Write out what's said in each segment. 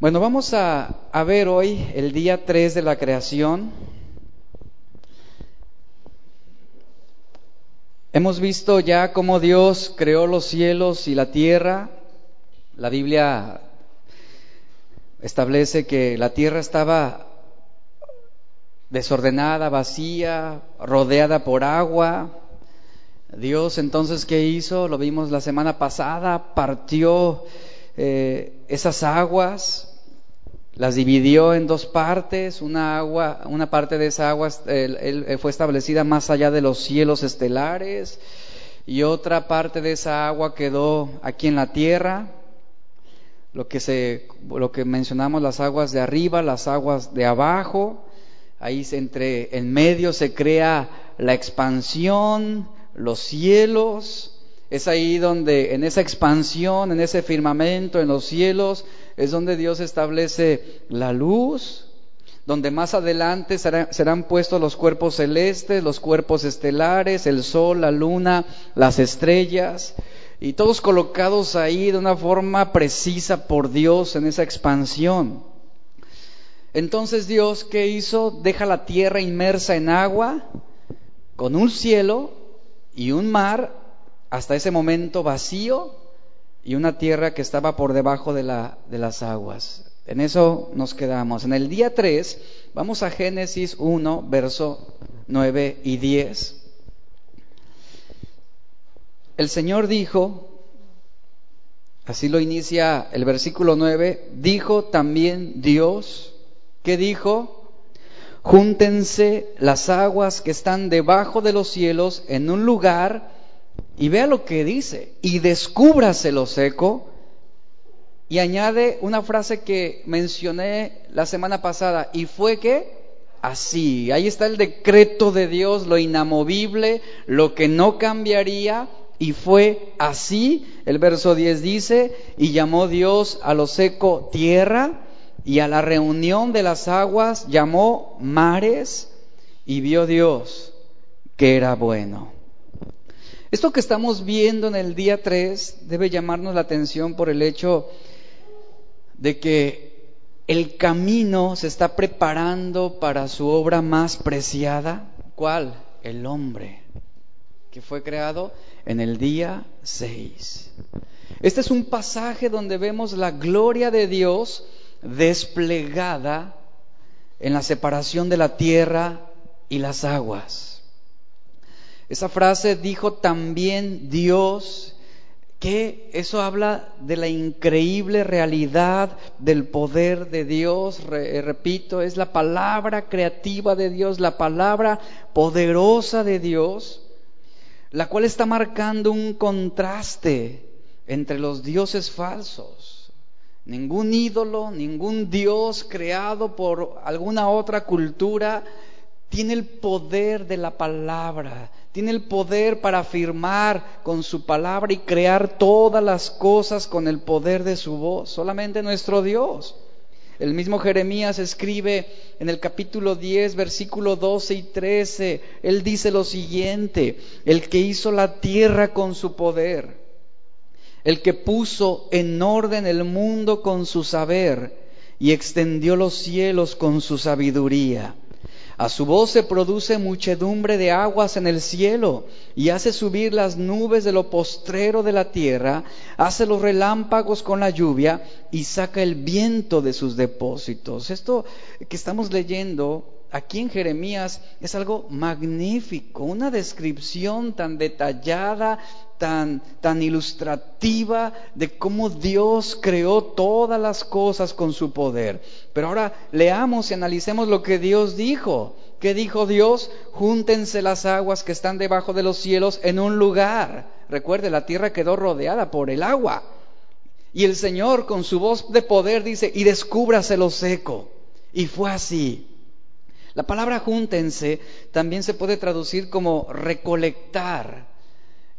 Bueno, vamos a, ver hoy el día 3 de la creación. Hemos visto ya cómo Dios creó los cielos y la tierra. La Biblia establece que la tierra estaba desordenada, vacía, rodeada por agua. Dios entonces, ¿qué hizo? Lo vimos la semana pasada, partió eh, esas aguas, las dividió en dos partes, una agua, una parte de esa agua fue establecida más allá de los cielos estelares y otra parte de esa agua quedó aquí en la tierra, lo que se, lo que mencionamos las aguas de arriba, las aguas de abajo, ahí entre, en medio se crea la expansión, los cielos, es ahí donde en esa expansión, en ese firmamento, en los cielos, es donde Dios establece la luz, donde más adelante serán, puestos los cuerpos celestes, los cuerpos estelares, el sol, la luna, las estrellas, y todos colocados ahí de una forma precisa por Dios en esa expansión. Entonces Dios, ¿qué hizo? Deja la tierra inmersa en agua, con un cielo y un mar hasta ese momento vacío y una tierra que estaba por debajo de, la, de las aguas. En eso nos quedamos. En el día 3 vamos a Génesis 1, verso 9 y 10. El Señor dijo, así lo inicia el versículo 9, dijo también Dios, ¿qué dijo? Júntense las aguas que están debajo de los cielos en un lugar y vea lo que dice, y descúbrase lo seco, y añade una frase que mencioné la semana pasada, y fue que así, ahí está el decreto de Dios, lo inamovible, lo que no cambiaría, y fue así, el verso 10 dice, y llamó Dios a lo seco tierra, y a la reunión de las aguas llamó mares, y vio Dios que era bueno. Esto que estamos viendo en el día 3 debe llamarnos la atención por el hecho de que el camino se está preparando para su obra más preciada. ¿Cuál? El hombre, que fue creado en el día 6. Este es un pasaje donde vemos la gloria de Dios desplegada en la separación de la tierra y las aguas. Esa frase dijo también Dios, que eso habla de la increíble realidad del poder de Dios. Eh, repito, es la palabra creativa de Dios, la palabra poderosa de Dios, la cual está marcando un contraste entre los dioses falsos. Ningún ídolo, ningún dios creado por alguna otra cultura tiene el poder de la palabra, tiene el poder para afirmar con su palabra y crear todas las cosas con el poder de su voz, solamente nuestro Dios. El mismo Jeremías escribe en el capítulo 10, versículo 12 y 13, él dice lo siguiente, el que hizo la tierra con su poder, el que puso en orden el mundo con su saber y extendió los cielos con su sabiduría a su voz se produce muchedumbre de aguas en el cielo y hace subir las nubes de lo postrero de la tierra, hace los relámpagos con la lluvia y saca el viento de sus depósitos. Esto que estamos leyendo aquí en Jeremías es algo magnífico, una descripción tan detallada, tan, tan ilustrativa de cómo Dios creó todas las cosas con su poder. Pero ahora leamos y analicemos lo que Dios dijo. ¿Qué dijo Dios? Júntense las aguas que están debajo de los cielos en un lugar. Recuerde, la tierra quedó rodeada por el agua. Y el Señor con su voz de poder dice, y descúbrase lo seco. Y fue así. La palabra júntense también se puede traducir como recolectar.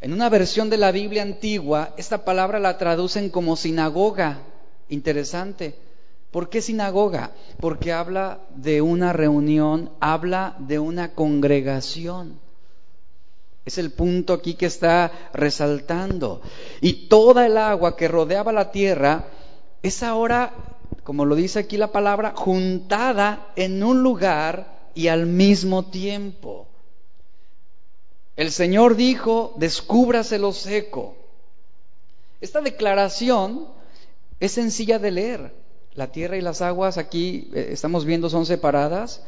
En una versión de la Biblia antigua, esta palabra la traducen como sinagoga. Interesante. ¿Por qué sinagoga? Porque habla de una reunión, habla de una congregación. Es el punto aquí que está resaltando. Y toda el agua que rodeaba la tierra es ahora como lo dice aquí la palabra, juntada en un lugar y al mismo tiempo. El Señor dijo, descúbrase lo seco. Esta declaración es sencilla de leer. La tierra y las aguas aquí eh, estamos viendo son separadas,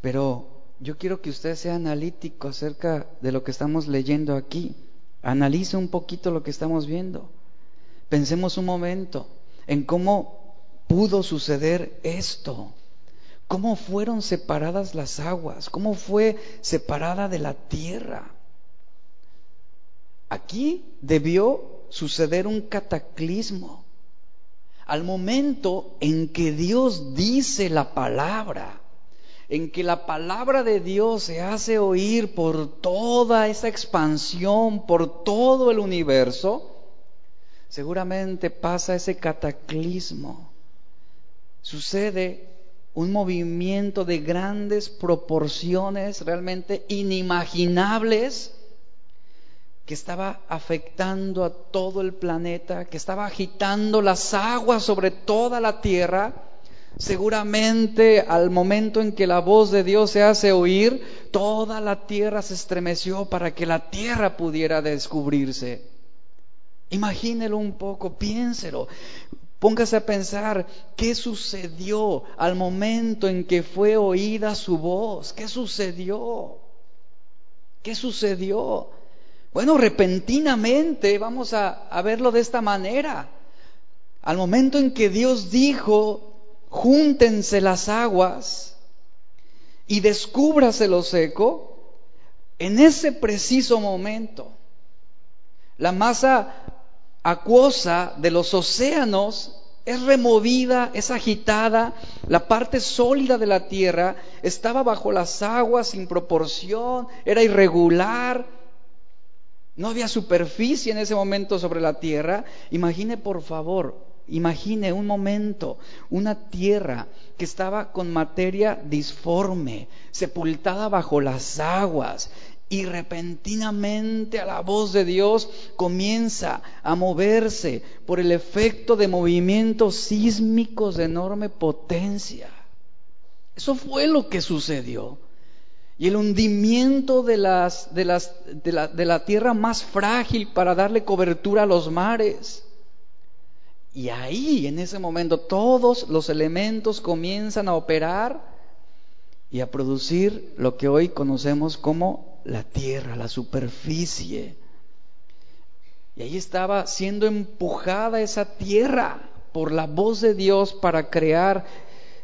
pero yo quiero que usted sea analítico acerca de lo que estamos leyendo aquí. Analice un poquito lo que estamos viendo. Pensemos un momento en cómo pudo suceder esto. ¿Cómo fueron separadas las aguas? ¿Cómo fue separada de la tierra? Aquí debió suceder un cataclismo. Al momento en que Dios dice la palabra, en que la palabra de Dios se hace oír por toda esa expansión, por todo el universo, seguramente pasa ese cataclismo. Sucede un movimiento de grandes proporciones realmente inimaginables que estaba afectando a todo el planeta, que estaba agitando las aguas sobre toda la tierra, seguramente al momento en que la voz de Dios se hace oír, toda la tierra se estremeció para que la tierra pudiera descubrirse. Imagínelo un poco, piénselo. Póngase a pensar qué sucedió al momento en que fue oída su voz. ¿Qué sucedió? ¿Qué sucedió? Bueno, repentinamente, vamos a, verlo de esta manera. Al momento en que Dios dijo, júntense las aguas y descúbrase lo seco, en ese preciso momento, la masa acuosa de los océanos es removida, es agitada, la parte sólida de la tierra estaba bajo las aguas sin proporción, era irregular, no había superficie en ese momento sobre la tierra. Imagine, por favor, imagine un momento, una tierra que estaba con materia disforme, sepultada bajo las aguas, y repentinamente a la voz de Dios comienza a moverse por el efecto de movimientos sísmicos de enorme potencia. Eso fue lo que sucedió y el hundimiento de, las, de, las, de, la, de la tierra más frágil para darle cobertura a los mares. Y ahí, en ese momento, todos los elementos comienzan a operar y a producir lo que hoy conocemos como la tierra, la superficie. Y ahí estaba siendo empujada esa tierra por la voz de Dios para crear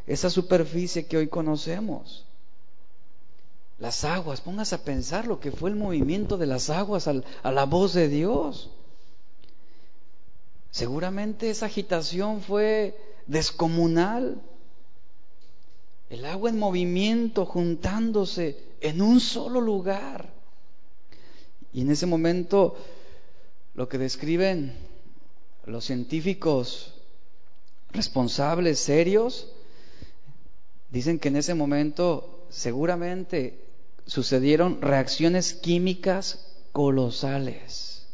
esa superficie que hoy conocemos las aguas. Póngase a pensar lo que fue el movimiento de las aguas a la voz de Dios. Seguramente esa agitación fue descomunal. El agua en movimiento, juntándose en un solo lugar. Y en ese momento, lo que describen los científicos responsables, serios, dicen que en ese momento seguramente sucedieron reacciones químicas colosales.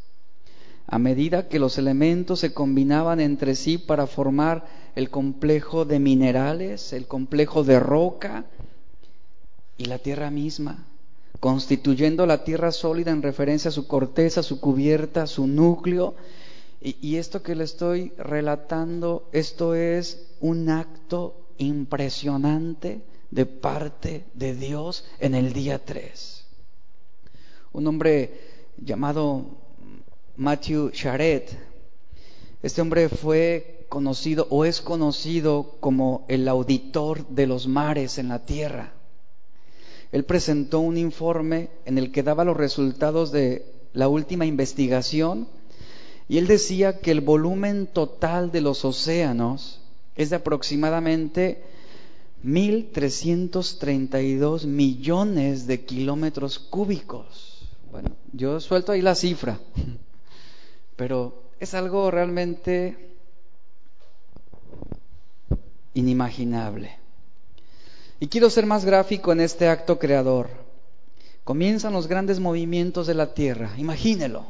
A medida que los elementos se combinaban entre sí para formar el complejo de minerales, el complejo de roca y la tierra misma, constituyendo la tierra sólida en referencia a su corteza, su cubierta, su núcleo. Y, esto que le estoy relatando, esto es un acto impresionante de parte de Dios en el día 3. Un hombre llamado Matthew Charet, este hombre fue conocido o es conocido como el auditor de los mares en la tierra. Él presentó un informe en el que daba los resultados de la última investigación y él decía que el volumen total de los océanos es de aproximadamente 1.332 millones de kilómetros cúbicos. Bueno, yo suelto ahí la cifra, pero es algo realmente inimaginable. Y quiero ser más gráfico en este acto creador. Comienzan los grandes movimientos de la Tierra, imagínelo,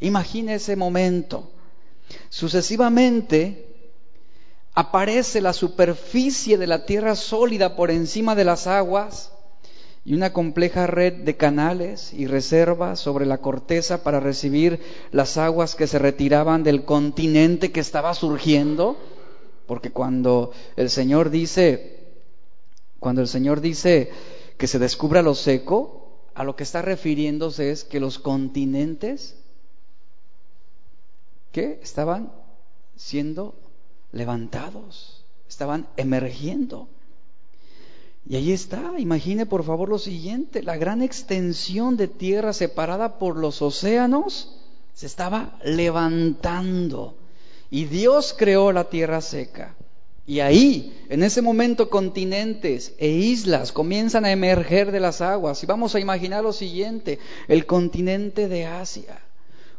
imagine ese momento. Sucesivamente aparece la superficie de la tierra sólida por encima de las aguas y una compleja red de canales y reservas sobre la corteza para recibir las aguas que se retiraban del continente que estaba surgiendo, porque cuando el Señor dice, cuando el Señor dice que se descubra lo seco, a lo que está refiriéndose es que los continentes que estaban siendo levantados, estaban emergiendo. Y ahí está, imagine por favor lo siguiente, la gran extensión de tierra separada por los océanos se estaba levantando. Y Dios creó la tierra seca. Y ahí, en ese momento, continentes e islas comienzan a emerger de las aguas. Y vamos a imaginar lo siguiente, el continente de Asia,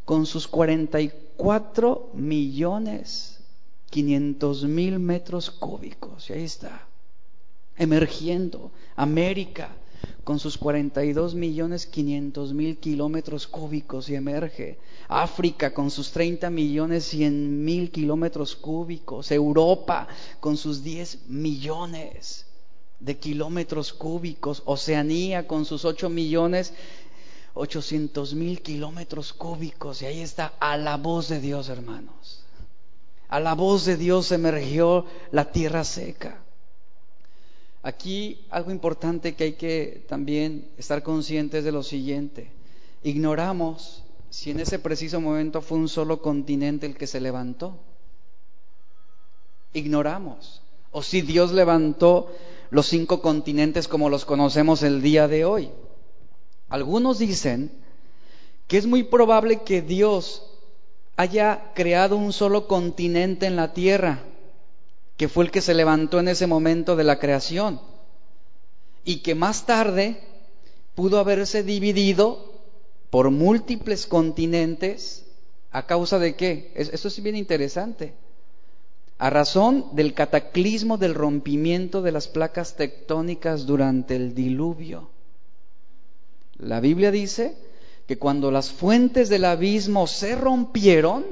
con sus 44 millones 500 mil metros cúbicos. Y ahí está emergiendo. América con sus 42 millones 500 mil kilómetros cúbicos y emerge. África con sus 30 millones 100 mil kilómetros cúbicos. Europa con sus 10 millones de kilómetros cúbicos. Oceanía con sus 8 millones 800 mil kilómetros cúbicos. Y ahí está a la voz de Dios, hermanos. A la voz de Dios emergió la tierra seca. Aquí algo importante que hay que también estar conscientes de lo siguiente. Ignoramos si en ese preciso momento fue un solo continente el que se levantó. Ignoramos. O si Dios levantó los cinco continentes como los conocemos el día de hoy. Algunos dicen que es muy probable que Dios haya creado un solo continente en la tierra que fue el que se levantó en ese momento de la creación y que más tarde pudo haberse dividido por múltiples continentes a causa de qué? Esto es bien interesante. A razón del cataclismo del rompimiento de las placas tectónicas durante el diluvio. La Biblia dice que cuando las fuentes del abismo se rompieron,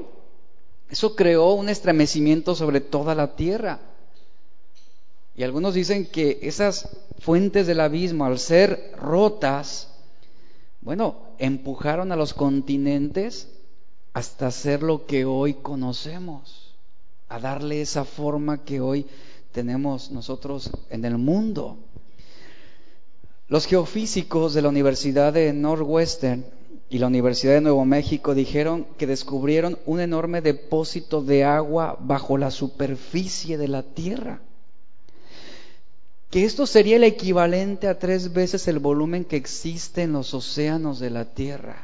eso creó un estremecimiento sobre toda la tierra. Y algunos dicen que esas fuentes del abismo, al ser rotas, bueno, empujaron a los continentes hasta ser lo que hoy conocemos, a darle esa forma que hoy tenemos nosotros en el mundo. Los geofísicos de la Universidad de Northwestern y la Universidad de Nuevo México dijeron que descubrieron un enorme depósito de agua bajo la superficie de la Tierra. Que esto sería el equivalente a tres veces el volumen que existe en los océanos de la Tierra.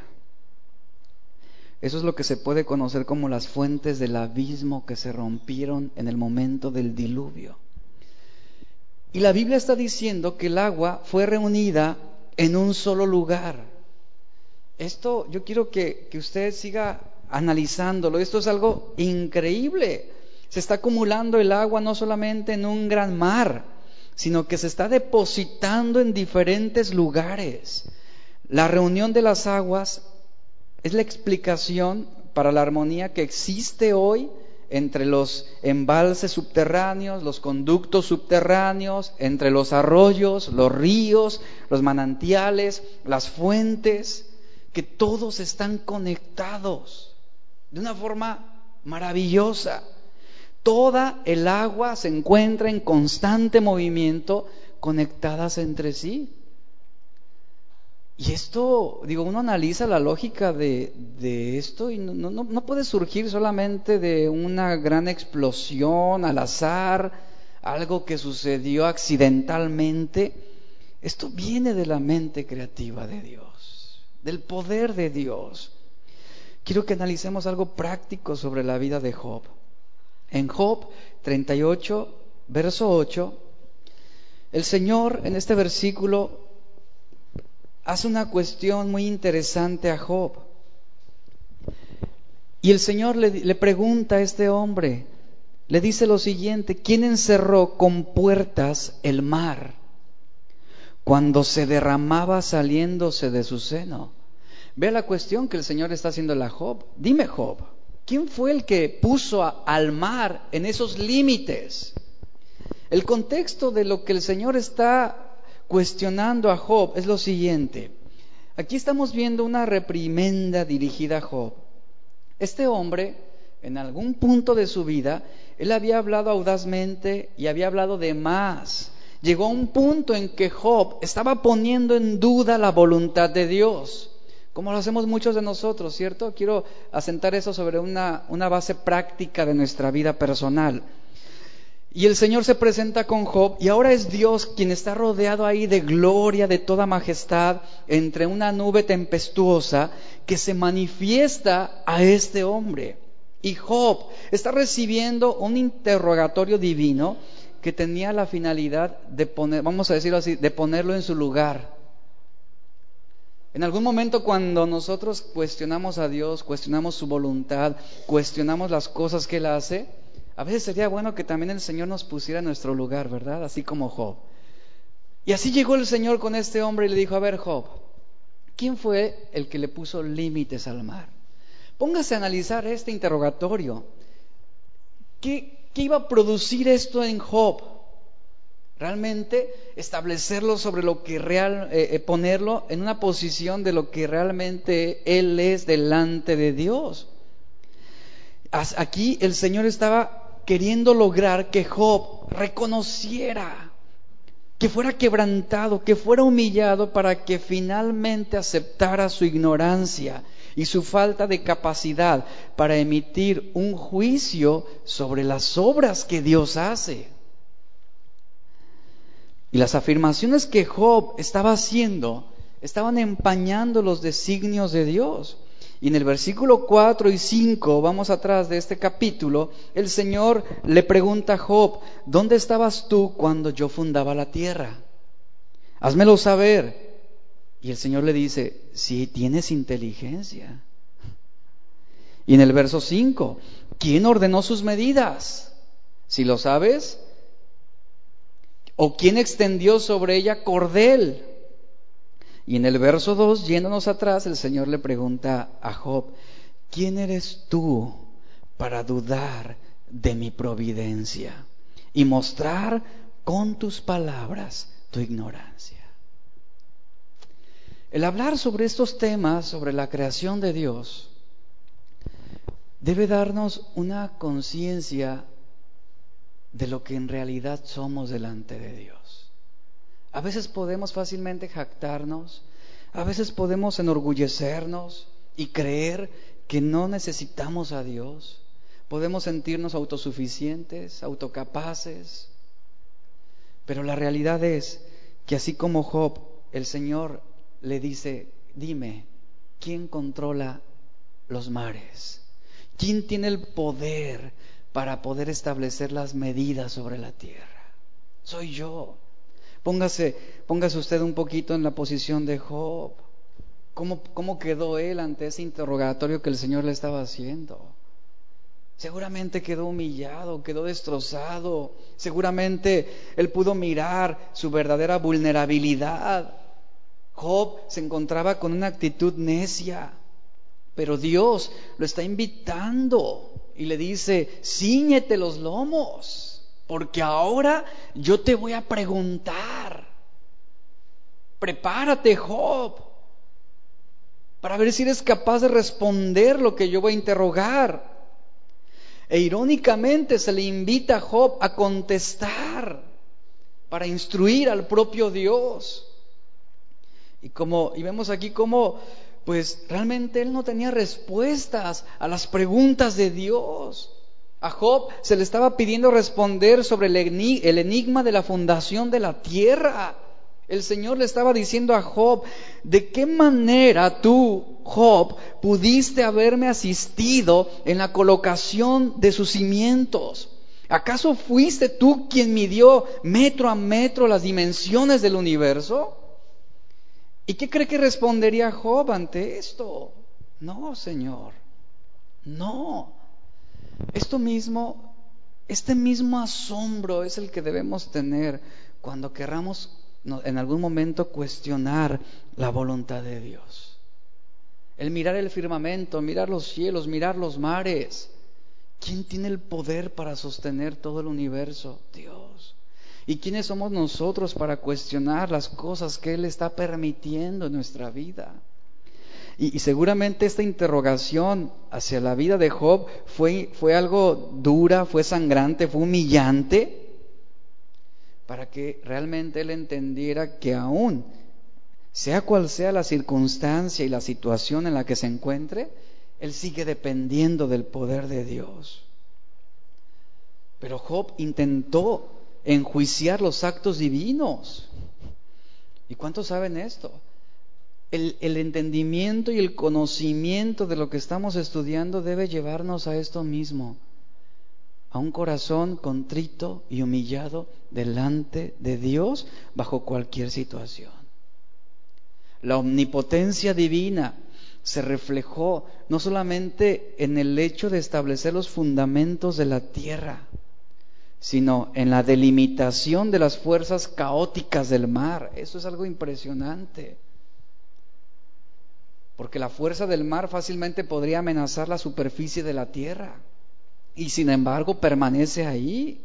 Eso es lo que se puede conocer como las fuentes del abismo que se rompieron en el momento del diluvio. Y la Biblia está diciendo que el agua fue reunida en un solo lugar esto yo quiero que, usted siga analizándolo. Esto es algo increíble. Se está acumulando el agua no solamente en un gran mar, sino que se está depositando en diferentes lugares. La reunión de las aguas es la explicación para la armonía que existe hoy entre los embalses subterráneos, los conductos subterráneos, entre los arroyos, los ríos, los manantiales, las fuentes que todos están conectados de una forma maravillosa. Toda el agua se encuentra en constante movimiento, conectadas entre sí. Y esto, digo, uno analiza la lógica de, esto y no, puede surgir solamente de una gran explosión al azar, algo que sucedió accidentalmente. Esto viene de la mente creativa de Dios del poder de Dios. Quiero que analicemos algo práctico sobre la vida de Job. En Job 38, verso 8, el Señor en este versículo hace una cuestión muy interesante a Job. Y el Señor le, le, pregunta a este hombre, le dice lo siguiente, ¿quién encerró con puertas el mar? Cuando se derramaba saliéndose de su seno. Ve la cuestión que el Señor está haciendo a Job. Dime, Job, ¿Quién fue el que puso al mar en esos límites? El contexto de lo que el Señor está cuestionando a Job es lo siguiente. Aquí estamos viendo una reprimenda dirigida a Job. Este hombre, en algún punto de su vida, él había hablado audazmente y había hablado de más. Llegó a un punto en que Job estaba poniendo en duda la voluntad de Dios, como lo hacemos muchos de nosotros, ¿cierto? Quiero asentar eso sobre una, una base práctica de nuestra vida personal. Y el Señor se presenta con Job y ahora es Dios quien está rodeado ahí de gloria, de toda majestad, entre una nube tempestuosa que se manifiesta a este hombre. Y Job está recibiendo un interrogatorio divino que tenía la finalidad de poner, vamos a decirlo así, de ponerlo en su lugar. En algún momento cuando nosotros cuestionamos a Dios, cuestionamos su voluntad, cuestionamos las cosas que Él hace, a veces sería bueno que también el Señor nos pusiera en nuestro lugar, ¿verdad? Así como Job. Y así llegó el Señor con este hombre y le dijo, a ver Job, ¿quién fue el que le puso límites al mar? Póngase a analizar este interrogatorio. ¿Qué, qué iba a producir esto en Job? Realmente establecerlo sobre lo que real, eh, eh, ponerlo en una posición de lo que realmente él es delante de Dios. Aquí el Señor estaba queriendo lograr que Job reconociera, que fuera quebrantado, que fuera humillado para que finalmente aceptara su ignorancia y su falta de capacidad para emitir un juicio sobre las obras que Dios hace. Y las afirmaciones que Job estaba haciendo estaban empañando los designios de Dios. Y en el versículo 4 y 5, vamos atrás de este capítulo, el Señor le pregunta a Job, ¿dónde estabas tú cuando yo fundaba la tierra? Házmelo saber. Y el Señor le dice, si tienes inteligencia. Y en el verso 5, ¿quién ordenó sus medidas? Si lo sabes, ¿o quién extendió sobre ella cordel? Y en el verso 2, yéndonos atrás, el Señor le pregunta a Job, ¿quién eres tú para dudar de mi providencia y mostrar con tus palabras tu ignorancia? El hablar sobre estos temas, sobre la creación de Dios, debe darnos una conciencia de lo que en realidad somos delante de Dios. A veces podemos fácilmente jactarnos, a veces podemos enorgullecernos y creer que no necesitamos a Dios. Podemos sentirnos autosuficientes, autocapaces. Pero la realidad es que así como Job, el Señor le dice, dime, ¿quién controla los mares? ¿Quién tiene el poder para poder establecer las medidas sobre la tierra? Soy yo. Póngase, póngase usted un poquito en la posición de Job. ¿Cómo, ¿Cómo quedó él ante ese interrogatorio que el Señor le estaba haciendo? Seguramente quedó humillado, quedó destrozado. Seguramente él pudo mirar su verdadera vulnerabilidad. Job se encontraba con una actitud necia, pero Dios lo está invitando y le dice, ciñete los lomos porque ahora yo te voy a preguntar. Prepárate, Job, para ver si eres capaz de responder lo que yo voy a interrogar. E irónicamente se le invita a Job a contestar para instruir al propio Dios. Y como y vemos aquí cómo pues realmente él no tenía respuestas a las preguntas de Dios. A Job se le estaba pidiendo responder sobre el enigma de la fundación de la tierra. El Señor le estaba diciendo a Job, ¿de qué manera tú, Job, pudiste haberme asistido en la colocación de sus cimientos? ¿Acaso fuiste tú quien midió metro a metro las dimensiones del universo? ¿Y qué cree que respondería Job ante esto? No, Señor, no. Esto mismo, este mismo asombro es el que debemos tener cuando querramos en algún momento cuestionar la voluntad de Dios. el mirar el firmamento, mirar los cielos, mirar los mares. ¿Quién tiene el poder para sostener todo el universo? Dios. ¿Y quiénes somos nosotros para cuestionar las cosas que Él está permitiendo en nuestra vida? Y, seguramente esta interrogación hacia la vida de Job fue, fue algo dura, fue sangrante, fue humillante, para que realmente él entendiera que aún, sea cual sea la circunstancia y la situación en la que se encuentre, él sigue dependiendo del poder de Dios. Pero Job intentó enjuiciar los actos divinos. ¿Y cuántos saben esto? El, entendimiento y el conocimiento de lo que estamos estudiando debe llevarnos a esto mismo, a un corazón contrito y humillado delante de Dios bajo cualquier situación. La omnipotencia divina se reflejó no solamente en el hecho de establecer los fundamentos de la tierra, sino en la delimitación de las fuerzas caóticas del mar. Eso es algo impresionante porque la fuerza del mar fácilmente podría amenazar la superficie de la tierra, y sin embargo permanece ahí.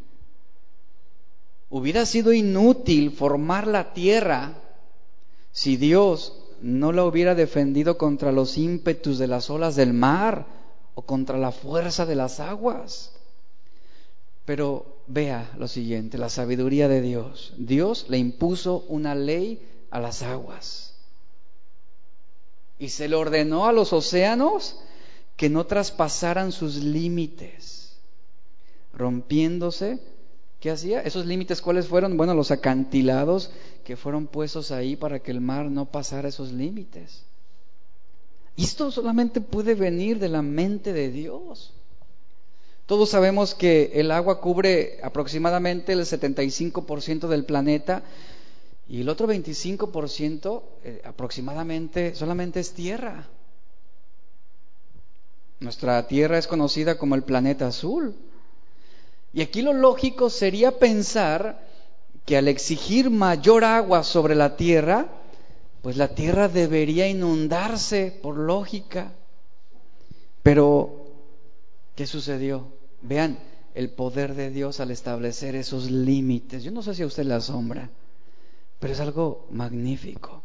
Hubiera sido inútil formar la tierra si Dios no la hubiera defendido contra los ímpetus de las olas del mar o contra la fuerza de las aguas. Pero vea lo siguiente, la sabiduría de Dios. Dios le impuso una ley a las aguas y se le ordenó a los océanos que no traspasaran sus límites, rompiéndose. ¿Qué hacía? ¿Esos límites cuáles fueron? Bueno, los acantilados que fueron puestos ahí para que el mar no pasara esos límites. Y esto solamente puede venir de la mente de Dios. Todos sabemos que el agua cubre aproximadamente el 75% del planeta, y el otro 25% eh, aproximadamente solamente es tierra. Nuestra tierra es conocida como el planeta azul. Y aquí lo lógico sería pensar que al exigir mayor agua sobre la tierra, pues la tierra debería inundarse por lógica. Pero, ¿qué sucedió? Vean el poder de Dios al establecer esos límites. Yo no sé si a usted le asombra. Pero es algo magnífico.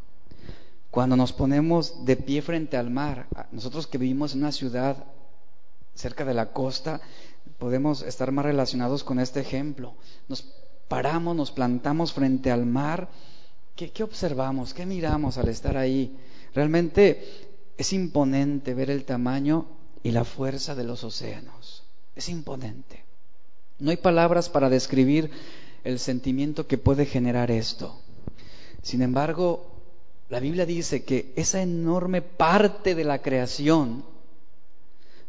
Cuando nos ponemos de pie frente al mar, nosotros que vivimos en una ciudad cerca de la costa, podemos estar más relacionados con este ejemplo. Nos paramos, nos plantamos frente al mar. ¿Qué, observamos? ¿Qué miramos al estar ahí? Realmente es imponente ver el tamaño y la fuerza de los océanos. Es imponente. No hay palabras para describir el sentimiento que puede generar esto. Sin embargo, la Biblia dice que esa enorme parte de la creación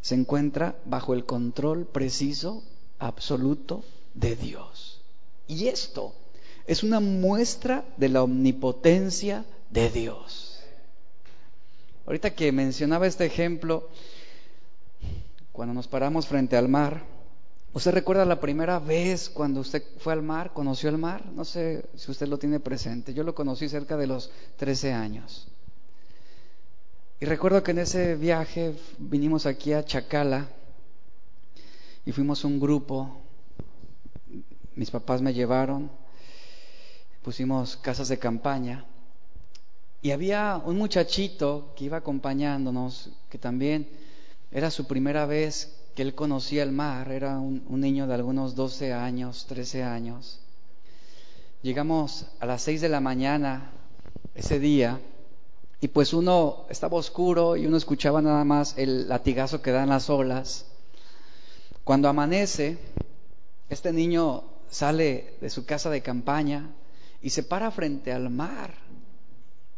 se encuentra bajo el control preciso, absoluto de Dios. Y esto es una muestra de la omnipotencia de Dios. Ahorita que mencionaba este ejemplo, cuando nos paramos frente al mar, ¿Usted recuerda la primera vez cuando usted fue al mar, conoció el mar? No sé si usted lo tiene presente. Yo lo conocí cerca de los 13 años. Y recuerdo que en ese viaje vinimos aquí a Chacala y fuimos un grupo. Mis papás me llevaron, pusimos casas de campaña y había un muchachito que iba acompañándonos, que también era su primera vez que él conocía el mar, era un, niño de algunos 12 años, 13 años. Llegamos a las 6 de la mañana ese día y pues uno estaba oscuro y uno escuchaba nada más el latigazo que dan las olas. Cuando amanece, este niño sale de su casa de campaña y se para frente al mar.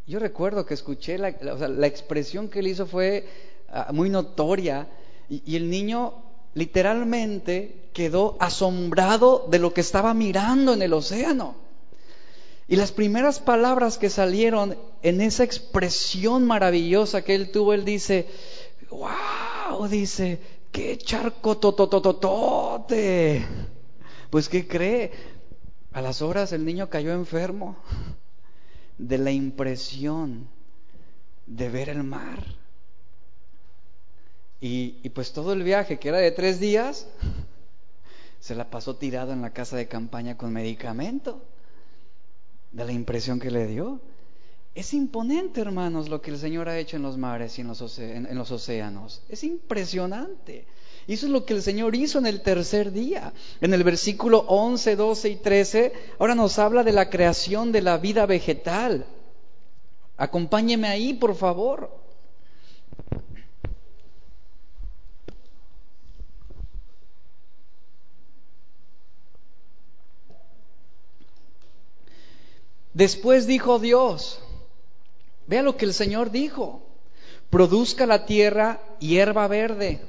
Yo recuerdo que escuché, la, la expresión que él hizo fue muy notoria y, el niño literalmente quedó asombrado de lo que estaba mirando en el océano. Y las primeras palabras que salieron en esa expresión maravillosa que él tuvo, él dice, wow, dice, qué charco totototote. Pues ¿qué cree? A las horas el niño cayó enfermo de la impresión de ver el mar. Y, pues todo el viaje, que era de tres días, se la pasó tirado en la casa de campaña con medicamento, de la impresión que le dio. Es imponente, hermanos, lo que el Señor ha hecho en los mares y en los, océanos. Es impresionante. Es lo que el Señor hizo en el tercer día. En el versículo 11, 12 y 13, ahora nos habla de la creación de la vida vegetal. Acompáñeme ahí, por favor. Después dijo Dios, Vea lo que el Señor dijo. Produzca la tierra hierba verde,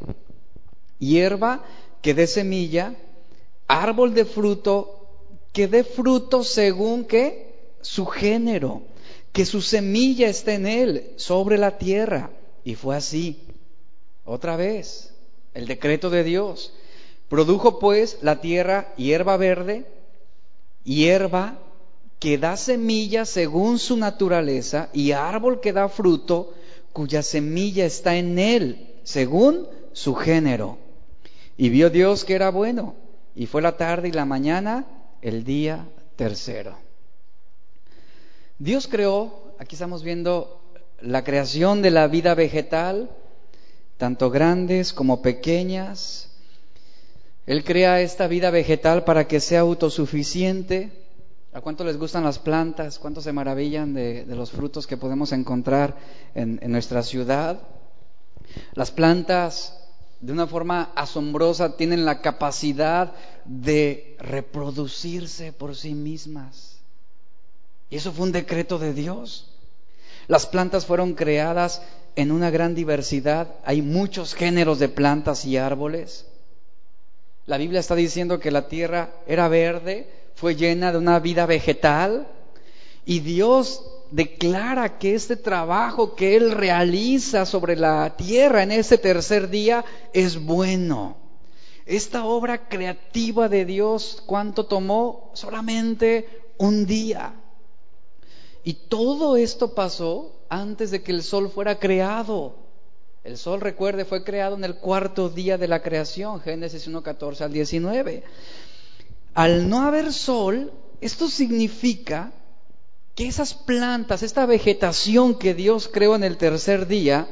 hierba que dé semilla, árbol de fruto que dé fruto según que su género, que su semilla esté en él, sobre la tierra. Y fue así. Otra vez, el decreto de Dios. Produjo pues la tierra hierba verde, hierba que da semilla según su naturaleza y árbol que da fruto cuya semilla está en él según su género. Y vio Dios que era bueno y fue la tarde y la mañana el día tercero. Dios creó, aquí estamos viendo la creación de la vida vegetal, tanto grandes como pequeñas. Él crea esta vida vegetal para que sea autosuficiente, ¿A cuánto les gustan las plantas? ¿Cuántos se maravillan de, los frutos que podemos encontrar en, en nuestra ciudad? Las plantas, de una forma asombrosa, tienen la capacidad de reproducirse por sí mismas. Y eso fue un decreto de Dios. Las plantas fueron creadas en una gran diversidad. Hay muchos géneros de plantas y árboles. La Biblia está diciendo que la tierra era verde, fue llena de una vida vegetal y Dios declara que este trabajo que Él realiza sobre la tierra en ese tercer día es bueno. Esta obra creativa de Dios, ¿cuánto tomó? Solamente un día. Y todo esto pasó antes de que el sol fuera creado. El sol, recuerde, fue creado en el cuarto día de la creación, Génesis 1, 14 al 19 al no haber sol, esto significa que esas plantas, esta vegetación que Dios creó en el tercer día,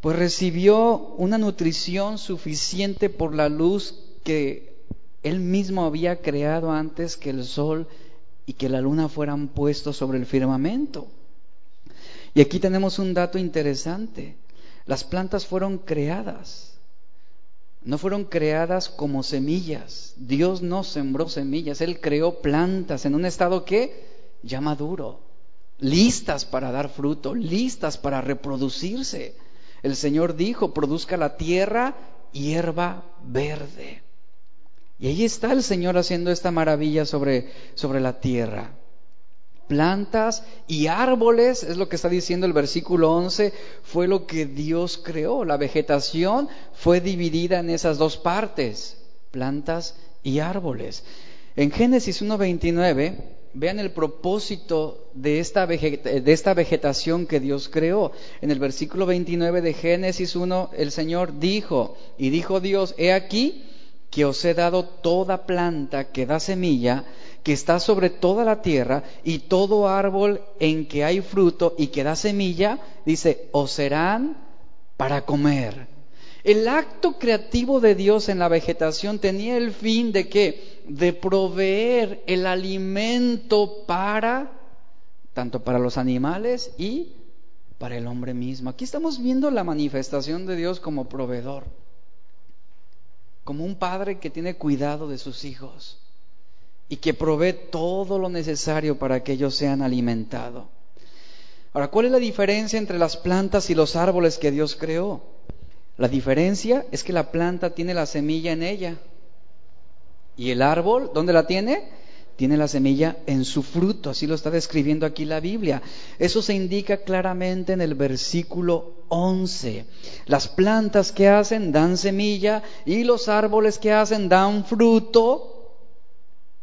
pues recibió una nutrición suficiente por la luz que Él mismo había creado antes que el sol y que la luna fueran puestos sobre el firmamento. Y aquí tenemos un dato interesante. Las plantas fueron creadas no fueron creadas como semillas. Dios no sembró semillas, Él creó plantas en un estado que ya maduro, listas para dar fruto, listas para reproducirse. El Señor dijo, produzca la tierra hierba verde. Y ahí está el Señor haciendo esta maravilla sobre, sobre la tierra plantas y árboles, es lo que está diciendo el versículo 11, fue lo que Dios creó. La vegetación fue dividida en esas dos partes, plantas y árboles. En Génesis 1.29, vean el propósito de esta, de esta vegetación que Dios creó. En el versículo 29 de Génesis 1, el Señor dijo, y dijo Dios, he aquí que os he dado toda planta que da semilla, que está sobre toda la tierra y todo árbol en que hay fruto y que da semilla, dice, os serán para comer. El acto creativo de Dios en la vegetación tenía el fin de que de proveer el alimento para tanto para los animales y para el hombre mismo. Aquí estamos viendo la manifestación de Dios como proveedor, como un padre que tiene cuidado de sus hijos y que provee todo lo necesario para que ellos sean alimentados. Ahora, ¿cuál es la diferencia entre las plantas y los árboles que Dios creó? La diferencia es que la planta tiene la semilla en ella. ¿Y el árbol, dónde la tiene? Tiene la semilla en su fruto, así lo está describiendo aquí la Biblia. Eso se indica claramente en el versículo 11. Las plantas que hacen dan semilla y los árboles que hacen dan fruto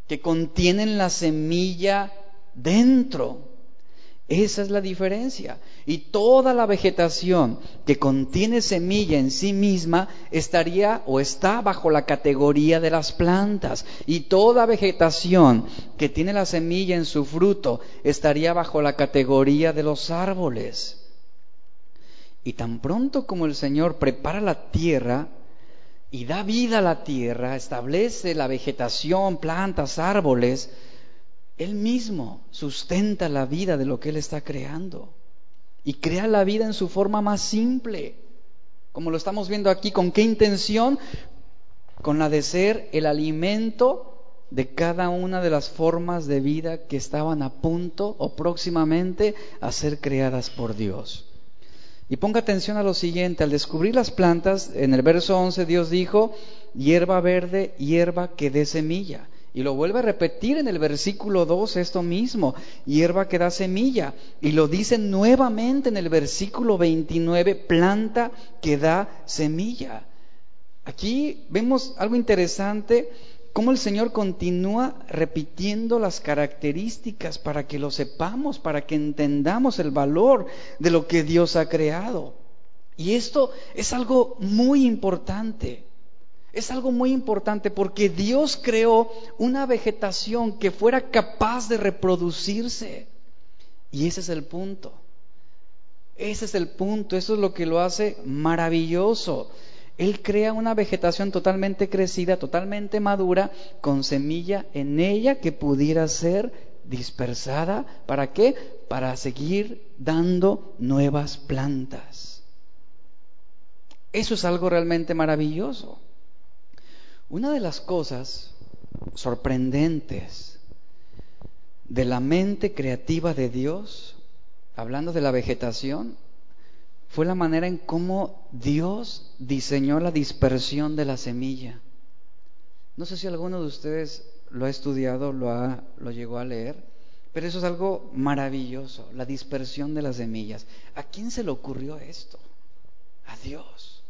que contienen la semilla dentro. Esa es la diferencia. Y toda la vegetación que contiene semilla en sí misma estaría o está bajo la categoría de las plantas. Y toda vegetación que tiene la semilla en su fruto estaría bajo la categoría de los árboles. Y tan pronto como el Señor prepara la tierra y da vida a la tierra, establece la vegetación, plantas, árboles, él mismo sustenta la vida de lo que Él está creando. Y crea la vida en su forma más simple. Como lo estamos viendo aquí, ¿con qué intención? Con la de ser el alimento de cada una de las formas de vida que estaban a punto o próximamente a ser creadas por Dios. Y ponga atención a lo siguiente, al descubrir las plantas, en el verso 11 Dios dijo, hierba verde, hierba que dé semilla. Y lo vuelve a repetir en el versículo 2 esto mismo, hierba que da semilla. Y lo dice nuevamente en el versículo 29, planta que da semilla. Aquí vemos algo interesante, cómo el Señor continúa repitiendo las características para que lo sepamos, para que entendamos el valor de lo que Dios ha creado. Y esto es algo muy importante es algo muy importante porque Dios creó una vegetación que fuera capaz de reproducirse. Y ese es el punto. Ese es el punto, eso es lo que lo hace maravilloso. Él crea una vegetación totalmente crecida, totalmente madura, con semilla en ella que pudiera ser dispersada. ¿Para qué? Para seguir dando nuevas plantas. Eso es algo realmente maravilloso. Una de las cosas sorprendentes de la mente creativa de Dios, hablando de la vegetación, fue la manera en cómo Dios diseñó la dispersión de la semilla. No sé si alguno de ustedes lo ha estudiado, lo, ha, lo llegó a leer, pero eso es algo maravilloso, la dispersión de las semillas. ¿A quién se le ocurrió esto? A Dios.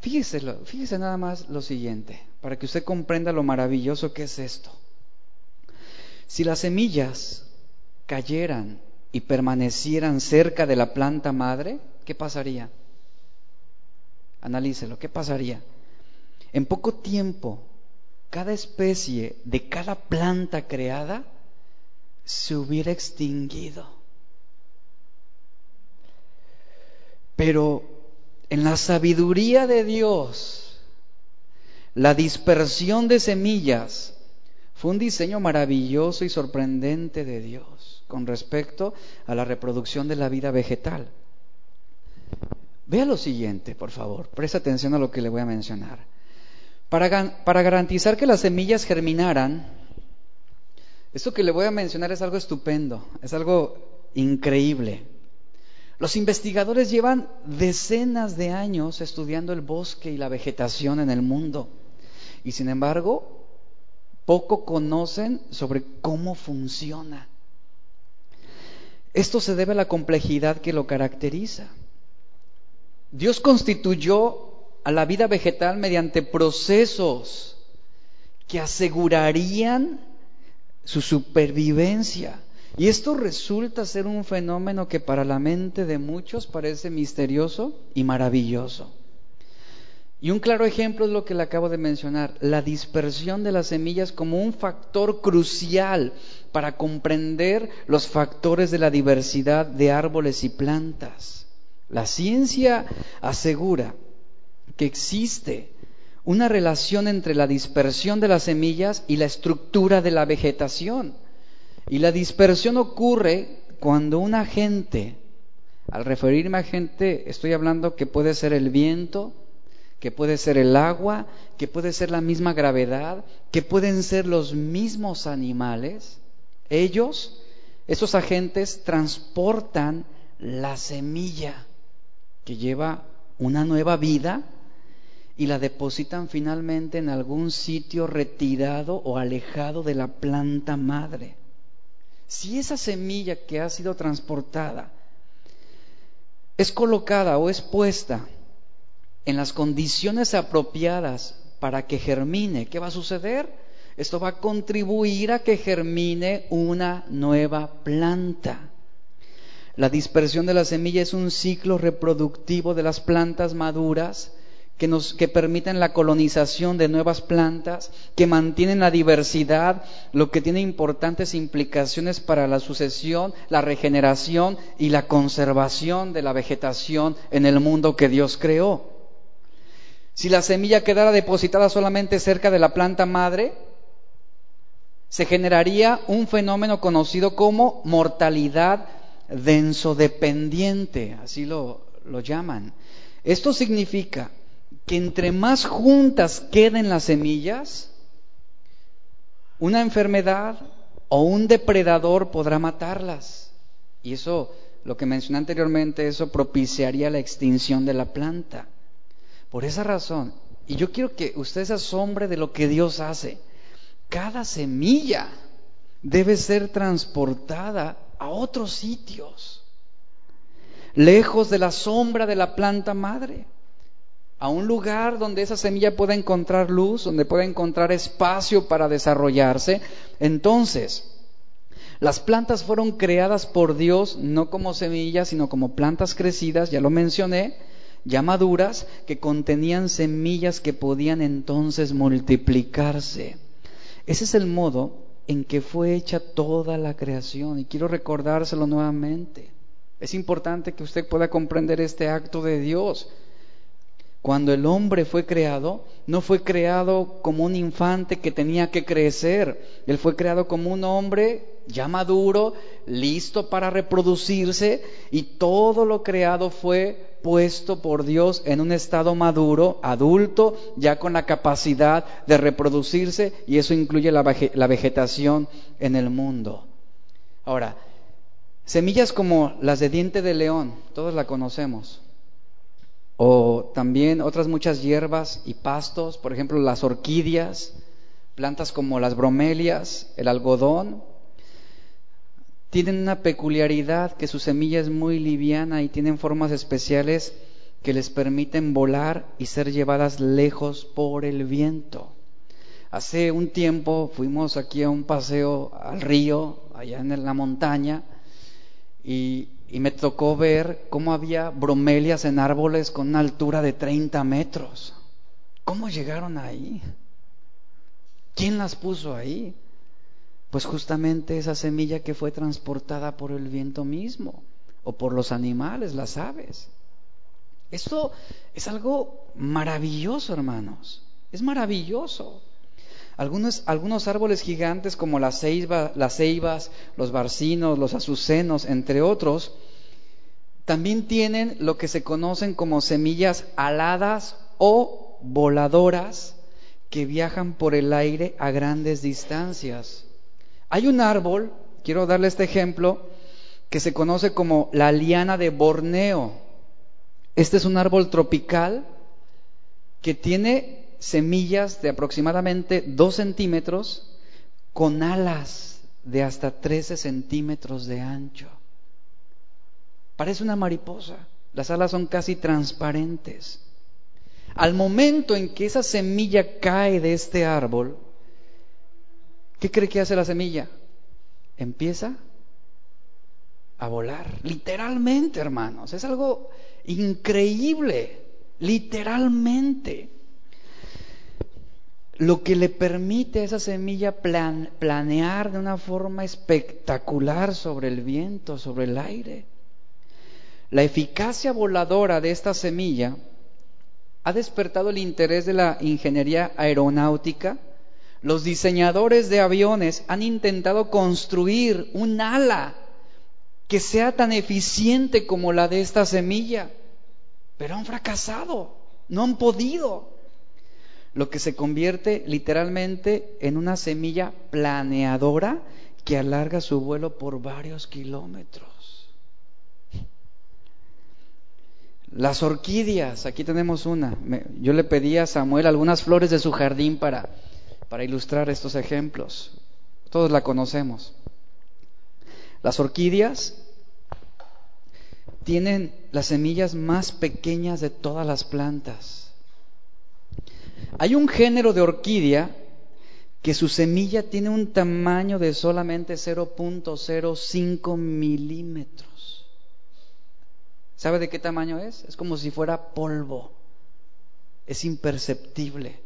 Fíjese, fíjese nada más lo siguiente, para que usted comprenda lo maravilloso que es esto. Si las semillas cayeran y permanecieran cerca de la planta madre, ¿qué pasaría? Analícelo, ¿qué pasaría? En poco tiempo, cada especie de cada planta creada se hubiera extinguido. Pero en la sabiduría de Dios, la dispersión de semillas fue un diseño maravilloso y sorprendente de Dios con respecto a la reproducción de la vida vegetal. Vea lo siguiente, por favor, presta atención a lo que le voy a mencionar. Para, para garantizar que las semillas germinaran, esto que le voy a mencionar es algo estupendo, es algo increíble. Los investigadores llevan decenas de años estudiando el bosque y la vegetación en el mundo y sin embargo poco conocen sobre cómo funciona. Esto se debe a la complejidad que lo caracteriza. Dios constituyó a la vida vegetal mediante procesos que asegurarían su supervivencia. Y esto resulta ser un fenómeno que para la mente de muchos parece misterioso y maravilloso. Y un claro ejemplo es lo que le acabo de mencionar, la dispersión de las semillas como un factor crucial para comprender los factores de la diversidad de árboles y plantas. La ciencia asegura que existe una relación entre la dispersión de las semillas y la estructura de la vegetación. Y la dispersión ocurre cuando un agente, al referirme a agente, estoy hablando que puede ser el viento, que puede ser el agua, que puede ser la misma gravedad, que pueden ser los mismos animales. Ellos, esos agentes, transportan la semilla que lleva una nueva vida y la depositan finalmente en algún sitio retirado o alejado de la planta madre. Si esa semilla que ha sido transportada es colocada o es puesta en las condiciones apropiadas para que germine, ¿qué va a suceder? Esto va a contribuir a que germine una nueva planta. La dispersión de la semilla es un ciclo reproductivo de las plantas maduras que, nos, que permiten la colonización de nuevas plantas, que mantienen la diversidad, lo que tiene importantes implicaciones para la sucesión, la regeneración y la conservación de la vegetación en el mundo que Dios creó. Si la semilla quedara depositada solamente cerca de la planta madre, se generaría un fenómeno conocido como mortalidad densodependiente, así lo, lo llaman. Esto significa que entre más juntas queden las semillas, una enfermedad o un depredador podrá matarlas. Y eso, lo que mencioné anteriormente, eso propiciaría la extinción de la planta. Por esa razón, y yo quiero que usted se asombre de lo que Dios hace. Cada semilla debe ser transportada a otros sitios, lejos de la sombra de la planta madre a un lugar donde esa semilla pueda encontrar luz, donde pueda encontrar espacio para desarrollarse. Entonces, las plantas fueron creadas por Dios no como semillas, sino como plantas crecidas, ya lo mencioné, ya maduras, que contenían semillas que podían entonces multiplicarse. Ese es el modo en que fue hecha toda la creación y quiero recordárselo nuevamente. Es importante que usted pueda comprender este acto de Dios. Cuando el hombre fue creado, no fue creado como un infante que tenía que crecer. Él fue creado como un hombre ya maduro, listo para reproducirse, y todo lo creado fue puesto por Dios en un estado maduro, adulto, ya con la capacidad de reproducirse, y eso incluye la, vegetación en el mundo. Ahora, semillas como las de diente de león, todos la conocemos o también otras muchas hierbas y pastos, por ejemplo las orquídeas, plantas como las bromelias, el algodón, tienen una peculiaridad que su semilla es muy liviana y tienen formas especiales que les permiten volar y ser llevadas lejos por el viento. Hace un tiempo fuimos aquí a un paseo al río, allá en la montaña, y y me tocó ver cómo había bromelias en árboles con una altura de 30 metros. ¿Cómo llegaron ahí? ¿Quién las puso ahí? Pues justamente esa semilla que fue transportada por el viento mismo o por los animales, las aves. Esto es algo maravilloso, hermanos. Es maravilloso. Algunos, algunos árboles gigantes como las, las ceibas, los barcinos, los azucenos, entre otros, también tienen lo que se conocen como semillas aladas o voladoras que viajan por el aire a grandes distancias. Hay un árbol, quiero darle este ejemplo, que se conoce como la liana de Borneo. Este es un árbol tropical que tiene semillas de aproximadamente 2 centímetros con alas de hasta 13 centímetros de ancho. Parece una mariposa. Las alas son casi transparentes. Al momento en que esa semilla cae de este árbol, ¿qué cree que hace la semilla? Empieza a volar. Literalmente, hermanos. Es algo increíble. Literalmente lo que le permite a esa semilla planear de una forma espectacular sobre el viento, sobre el aire. La eficacia voladora de esta semilla ha despertado el interés de la ingeniería aeronáutica. Los diseñadores de aviones han intentado construir un ala que sea tan eficiente como la de esta semilla, pero han fracasado, no han podido lo que se convierte literalmente en una semilla planeadora que alarga su vuelo por varios kilómetros. Las orquídeas, aquí tenemos una. Yo le pedí a Samuel algunas flores de su jardín para, para ilustrar estos ejemplos. Todos la conocemos. Las orquídeas tienen las semillas más pequeñas de todas las plantas hay un género de orquídea que su semilla tiene un tamaño de solamente 0.05 milímetros. ¿Sabe de qué tamaño es? Es como si fuera polvo. Es imperceptible.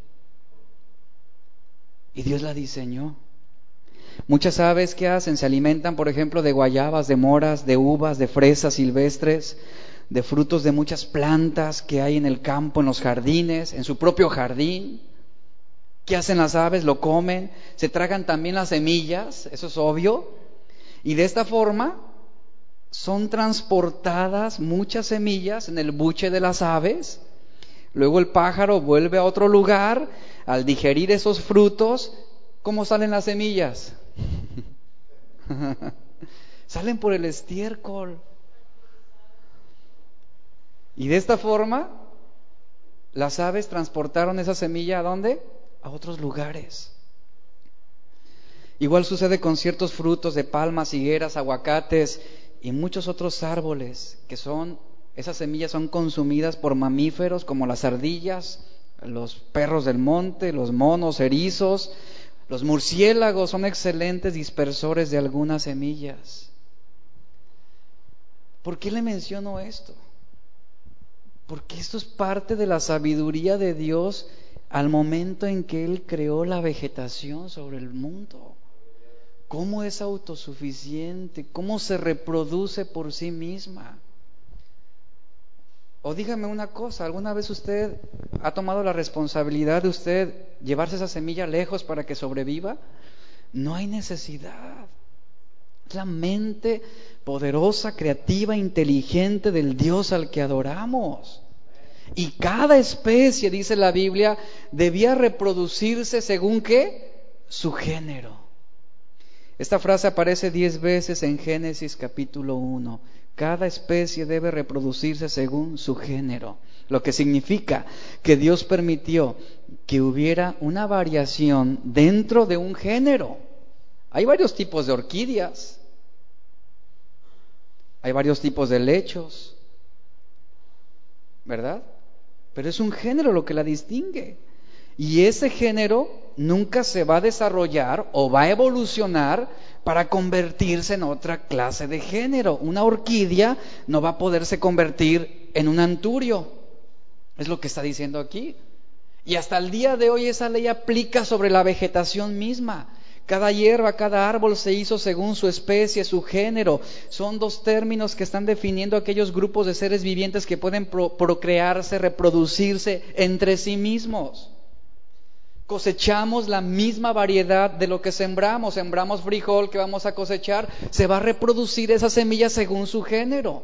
Y Dios la diseñó. Muchas aves que hacen se alimentan, por ejemplo, de guayabas, de moras, de uvas, de fresas silvestres, de frutos de muchas plantas que hay en el campo, en los jardines, en su propio jardín. ¿Qué hacen las aves? Lo comen, se tragan también las semillas, eso es obvio. Y de esta forma son transportadas muchas semillas en el buche de las aves. Luego el pájaro vuelve a otro lugar. Al digerir esos frutos, ¿cómo salen las semillas? salen por el estiércol. Y de esta forma, las aves transportaron esa semilla a dónde? a otros lugares. Igual sucede con ciertos frutos de palmas, higueras, aguacates y muchos otros árboles que son, esas semillas son consumidas por mamíferos como las ardillas, los perros del monte, los monos, erizos, los murciélagos son excelentes dispersores de algunas semillas. ¿Por qué le menciono esto? Porque esto es parte de la sabiduría de Dios al momento en que Él creó la vegetación sobre el mundo. ¿Cómo es autosuficiente? ¿Cómo se reproduce por sí misma? O dígame una cosa, ¿alguna vez usted ha tomado la responsabilidad de usted llevarse esa semilla lejos para que sobreviva? No hay necesidad. Es la mente poderosa, creativa, inteligente del Dios al que adoramos. Y cada especie, dice la Biblia, debía reproducirse según qué? Su género. Esta frase aparece diez veces en Génesis capítulo 1. Cada especie debe reproducirse según su género, lo que significa que Dios permitió que hubiera una variación dentro de un género. Hay varios tipos de orquídeas, hay varios tipos de lechos, ¿verdad? pero es un género lo que la distingue. Y ese género nunca se va a desarrollar o va a evolucionar para convertirse en otra clase de género. Una orquídea no va a poderse convertir en un anturio. Es lo que está diciendo aquí. Y hasta el día de hoy esa ley aplica sobre la vegetación misma. Cada hierba, cada árbol se hizo según su especie, su género. Son dos términos que están definiendo aquellos grupos de seres vivientes que pueden procrearse, reproducirse entre sí mismos. Cosechamos la misma variedad de lo que sembramos. Sembramos frijol que vamos a cosechar, se va a reproducir esa semilla según su género.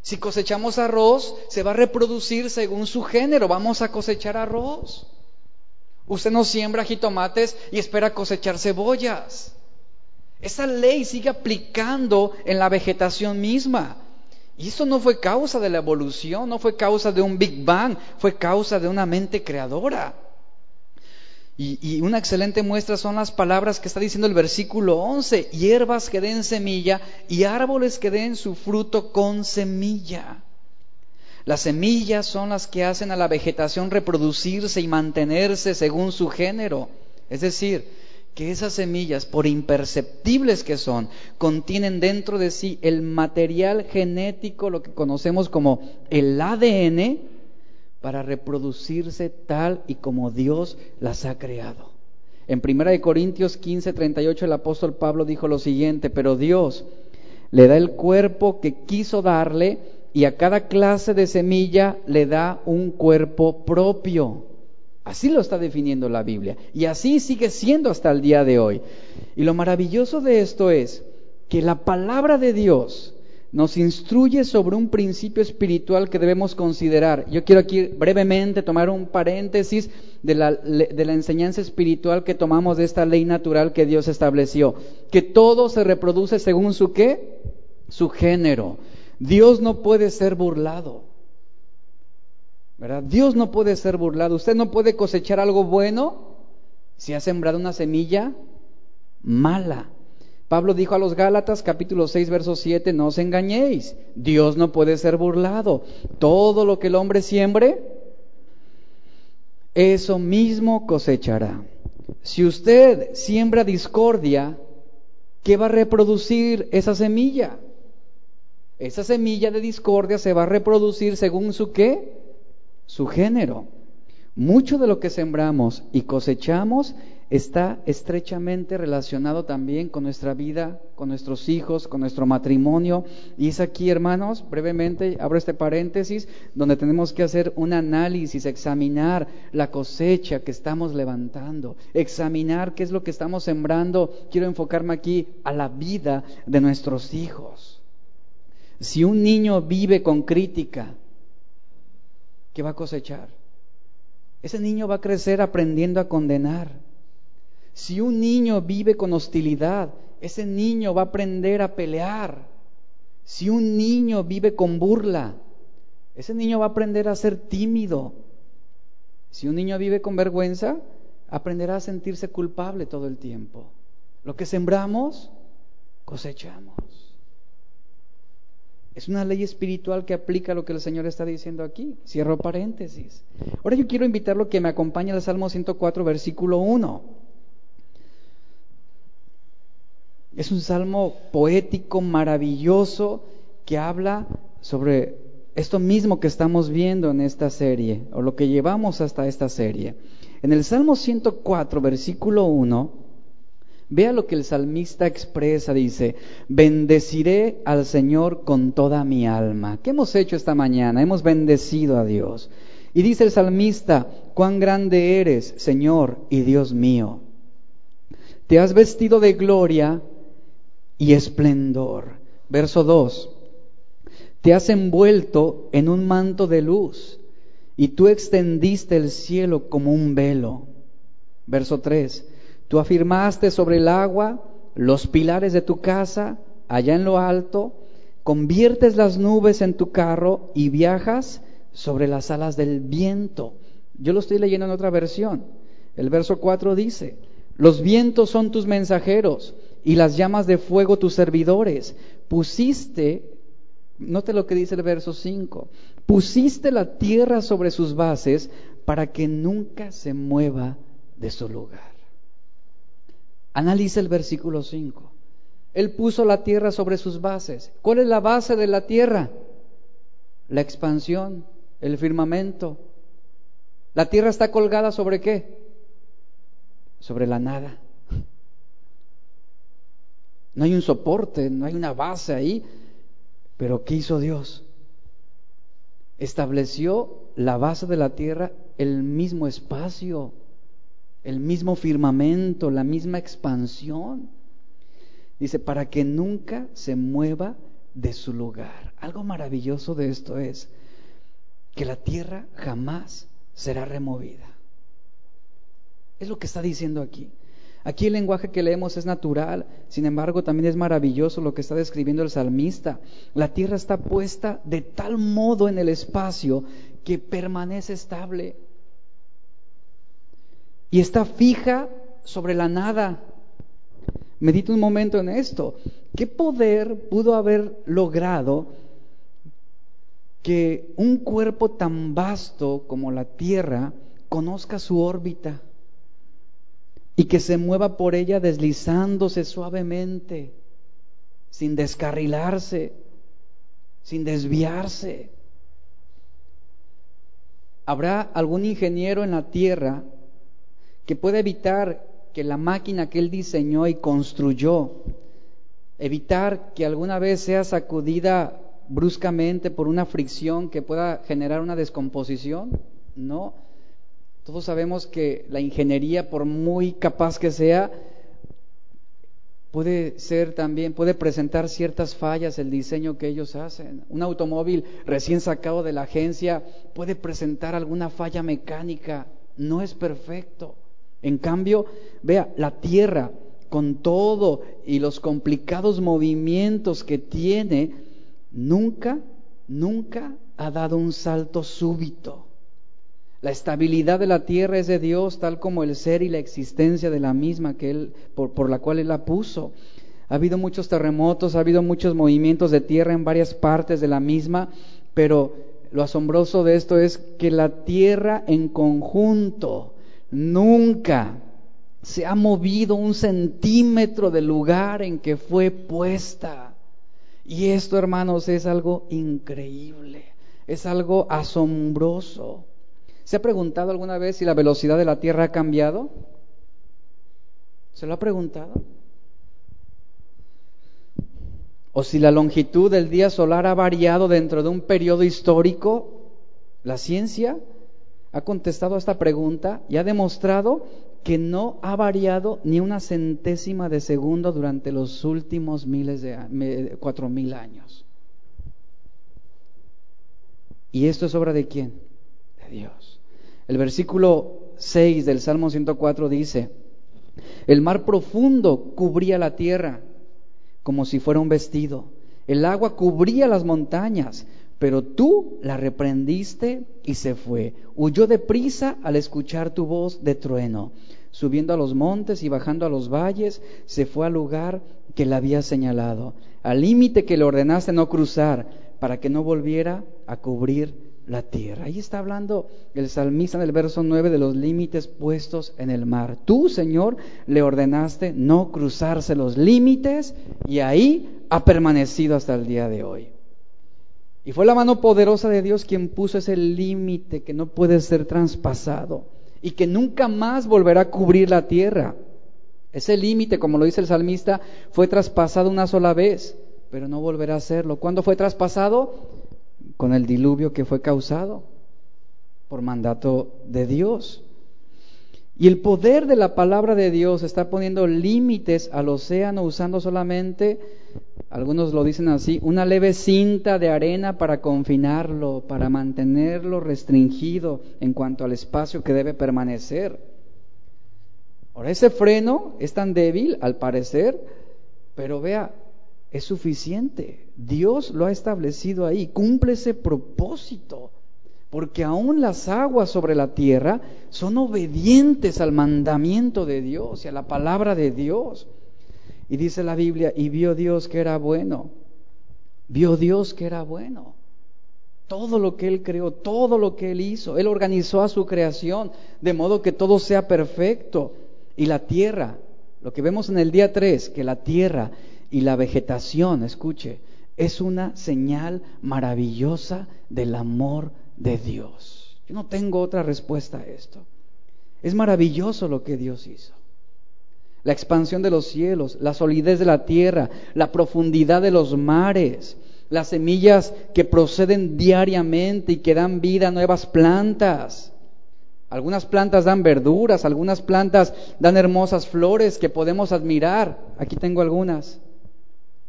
Si cosechamos arroz, se va a reproducir según su género. Vamos a cosechar arroz. Usted no siembra jitomates y espera cosechar cebollas. Esa ley sigue aplicando en la vegetación misma. Y eso no fue causa de la evolución, no fue causa de un Big Bang, fue causa de una mente creadora. Y, una excelente muestra son las palabras que está diciendo el versículo 11, hierbas que den semilla y árboles que den su fruto con semilla. Las semillas son las que hacen a la vegetación reproducirse y mantenerse según su género. Es decir, que esas semillas, por imperceptibles que son, contienen dentro de sí el material genético, lo que conocemos como el ADN, para reproducirse tal y como Dios las ha creado. En 1 Corintios 15, 38 el apóstol Pablo dijo lo siguiente, pero Dios le da el cuerpo que quiso darle y a cada clase de semilla le da un cuerpo propio. Así lo está definiendo la Biblia. Y así sigue siendo hasta el día de hoy. Y lo maravilloso de esto es que la palabra de Dios nos instruye sobre un principio espiritual que debemos considerar. Yo quiero aquí brevemente tomar un paréntesis de la, de la, enseñanza espiritual que tomamos de esta ley natural que Dios estableció. Que todo se reproduce según su qué? Su género. Dios no puede ser burlado. ¿Verdad? Dios no puede ser burlado. Usted no puede cosechar algo bueno si ha sembrado una semilla mala. Pablo dijo a los Gálatas capítulo 6 verso 7, no os engañéis, Dios no puede ser burlado. Todo lo que el hombre siembre, eso mismo cosechará. Si usted siembra discordia, ¿qué va a reproducir esa semilla? Esa semilla de discordia se va a reproducir según su qué? Su género. Mucho de lo que sembramos y cosechamos está estrechamente relacionado también con nuestra vida, con nuestros hijos, con nuestro matrimonio. Y es aquí, hermanos, brevemente, abro este paréntesis, donde tenemos que hacer un análisis, examinar la cosecha que estamos levantando, examinar qué es lo que estamos sembrando. Quiero enfocarme aquí a la vida de nuestros hijos. Si un niño vive con crítica, ¿qué va a cosechar? Ese niño va a crecer aprendiendo a condenar. Si un niño vive con hostilidad, ese niño va a aprender a pelear. Si un niño vive con burla, ese niño va a aprender a ser tímido. Si un niño vive con vergüenza, aprenderá a sentirse culpable todo el tiempo. Lo que sembramos, cosechamos. Es una ley espiritual que aplica lo que el Señor está diciendo aquí. Cierro paréntesis. Ahora yo quiero invitarlo a que me acompañe al Salmo 104, versículo 1. Es un salmo poético, maravilloso, que habla sobre esto mismo que estamos viendo en esta serie, o lo que llevamos hasta esta serie. En el Salmo 104, versículo 1, Vea lo que el salmista expresa, dice, bendeciré al Señor con toda mi alma. ¿Qué hemos hecho esta mañana? Hemos bendecido a Dios. Y dice el salmista, cuán grande eres, Señor y Dios mío. Te has vestido de gloria y esplendor. Verso 2. Te has envuelto en un manto de luz y tú extendiste el cielo como un velo. Verso 3 Tú afirmaste sobre el agua los pilares de tu casa, allá en lo alto, conviertes las nubes en tu carro y viajas sobre las alas del viento. Yo lo estoy leyendo en otra versión. El verso 4 dice, los vientos son tus mensajeros y las llamas de fuego tus servidores. Pusiste, note lo que dice el verso 5, pusiste la tierra sobre sus bases para que nunca se mueva de su lugar. Analiza el versículo 5. Él puso la tierra sobre sus bases. ¿Cuál es la base de la tierra? La expansión, el firmamento. ¿La tierra está colgada sobre qué? Sobre la nada. No hay un soporte, no hay una base ahí. Pero ¿qué hizo Dios? Estableció la base de la tierra el mismo espacio el mismo firmamento, la misma expansión. Dice, para que nunca se mueva de su lugar. Algo maravilloso de esto es que la tierra jamás será removida. Es lo que está diciendo aquí. Aquí el lenguaje que leemos es natural, sin embargo también es maravilloso lo que está describiendo el salmista. La tierra está puesta de tal modo en el espacio que permanece estable y está fija sobre la nada. Medita un momento en esto. ¿Qué poder pudo haber logrado que un cuerpo tan vasto como la Tierra conozca su órbita y que se mueva por ella deslizándose suavemente, sin descarrilarse, sin desviarse? ¿Habrá algún ingeniero en la Tierra que pueda evitar que la máquina que él diseñó y construyó, evitar que alguna vez sea sacudida bruscamente por una fricción que pueda generar una descomposición? No. Todos sabemos que la ingeniería, por muy capaz que sea, puede ser también, puede presentar ciertas fallas el diseño que ellos hacen. Un automóvil recién sacado de la agencia puede presentar alguna falla mecánica, no es perfecto. En cambio, vea, la tierra con todo y los complicados movimientos que tiene, nunca, nunca ha dado un salto súbito. La estabilidad de la tierra es de Dios, tal como el ser y la existencia de la misma que él, por, por la cual Él la puso. Ha habido muchos terremotos, ha habido muchos movimientos de tierra en varias partes de la misma, pero lo asombroso de esto es que la tierra en conjunto, nunca se ha movido un centímetro del lugar en que fue puesta. Y esto, hermanos, es algo increíble, es algo asombroso. ¿Se ha preguntado alguna vez si la velocidad de la Tierra ha cambiado? ¿Se lo ha preguntado? ¿O si la longitud del día solar ha variado dentro de un periodo histórico? La ciencia ha contestado a esta pregunta y ha demostrado que no ha variado ni una centésima de segundo durante los últimos miles de cuatro mil años. ¿Y esto es obra de quién? De Dios. El versículo 6 del Salmo 104 dice, el mar profundo cubría la tierra como si fuera un vestido, el agua cubría las montañas, pero tú la reprendiste y se fue. Huyó deprisa al escuchar tu voz de trueno. Subiendo a los montes y bajando a los valles, se fue al lugar que le había señalado, al límite que le ordenaste no cruzar, para que no volviera a cubrir la tierra. Ahí está hablando el salmista en el verso 9 de los límites puestos en el mar. Tú, Señor, le ordenaste no cruzarse los límites y ahí ha permanecido hasta el día de hoy. Y fue la mano poderosa de Dios quien puso ese límite que no puede ser traspasado y que nunca más volverá a cubrir la tierra. Ese límite, como lo dice el salmista, fue traspasado una sola vez, pero no volverá a hacerlo. ¿Cuándo fue traspasado? Con el diluvio que fue causado por mandato de Dios. Y el poder de la palabra de Dios está poniendo límites al océano usando solamente, algunos lo dicen así, una leve cinta de arena para confinarlo, para mantenerlo restringido en cuanto al espacio que debe permanecer. Ahora, ese freno es tan débil, al parecer, pero vea, es suficiente. Dios lo ha establecido ahí, cumple ese propósito porque aún las aguas sobre la tierra son obedientes al mandamiento de Dios y a la palabra de Dios. Y dice la Biblia, y vio Dios que era bueno, vio Dios que era bueno. Todo lo que Él creó, todo lo que Él hizo, Él organizó a su creación de modo que todo sea perfecto. Y la tierra, lo que vemos en el día 3, que la tierra y la vegetación, escuche, es una señal maravillosa del amor de Dios. Yo no tengo otra respuesta a esto. Es maravilloso lo que Dios hizo. La expansión de los cielos, la solidez de la tierra, la profundidad de los mares, las semillas que proceden diariamente y que dan vida a nuevas plantas. Algunas plantas dan verduras, algunas plantas dan hermosas flores que podemos admirar. Aquí tengo algunas.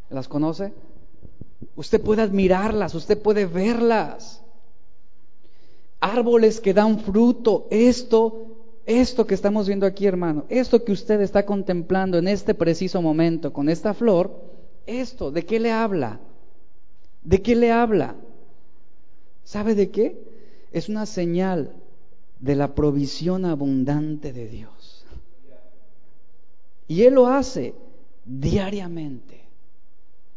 ¿Las conoce? Usted puede admirarlas, usted puede verlas árboles que dan fruto, esto, esto que estamos viendo aquí, hermano, esto que usted está contemplando en este preciso momento con esta flor, esto, ¿de qué le habla? ¿De qué le habla? ¿Sabe de qué? Es una señal de la provisión abundante de Dios. Y Él lo hace diariamente,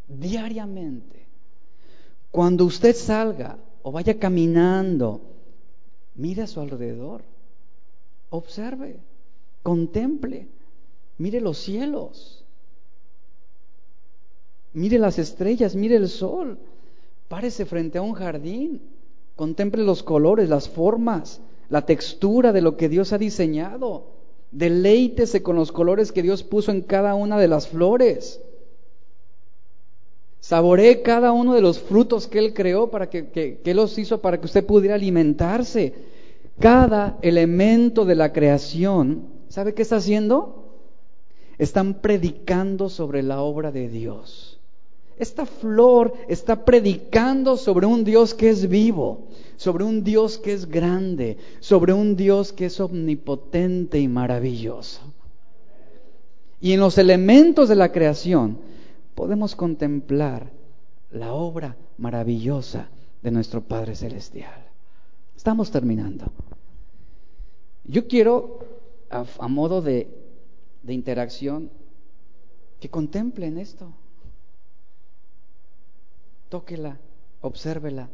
diariamente. Cuando usted salga o vaya caminando Mire a su alrededor, observe, contemple, mire los cielos, mire las estrellas, mire el sol, párese frente a un jardín, contemple los colores, las formas, la textura de lo que Dios ha diseñado, deleítese con los colores que Dios puso en cada una de las flores. Saboree cada uno de los frutos que Él creó para que, que, los hizo para que usted pudiera alimentarse. Cada elemento de la creación, ¿sabe qué está haciendo? Están predicando sobre la obra de Dios. Esta flor está predicando sobre un Dios que es vivo, sobre un Dios que es grande, sobre un Dios que es omnipotente y maravilloso. Y en los elementos de la creación, podemos contemplar la obra maravillosa de nuestro Padre Celestial. Estamos terminando. Yo quiero, a, modo de, interacción, que contemplen esto. Tóquela, obsérvela.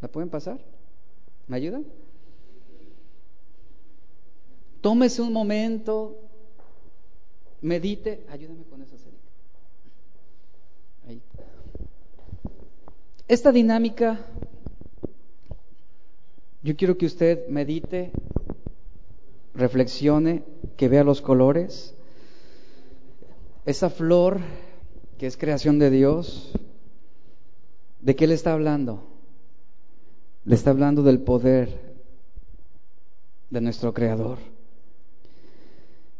¿La pueden pasar? ¿Me ayudan? tómese un momento, medite, ayúdame con esa Ahí. Esta dinámica, yo quiero que usted medite, reflexione, que vea los colores. Esa flor que es creación de Dios, ¿de qué le está hablando? Le está hablando del poder de nuestro Creador.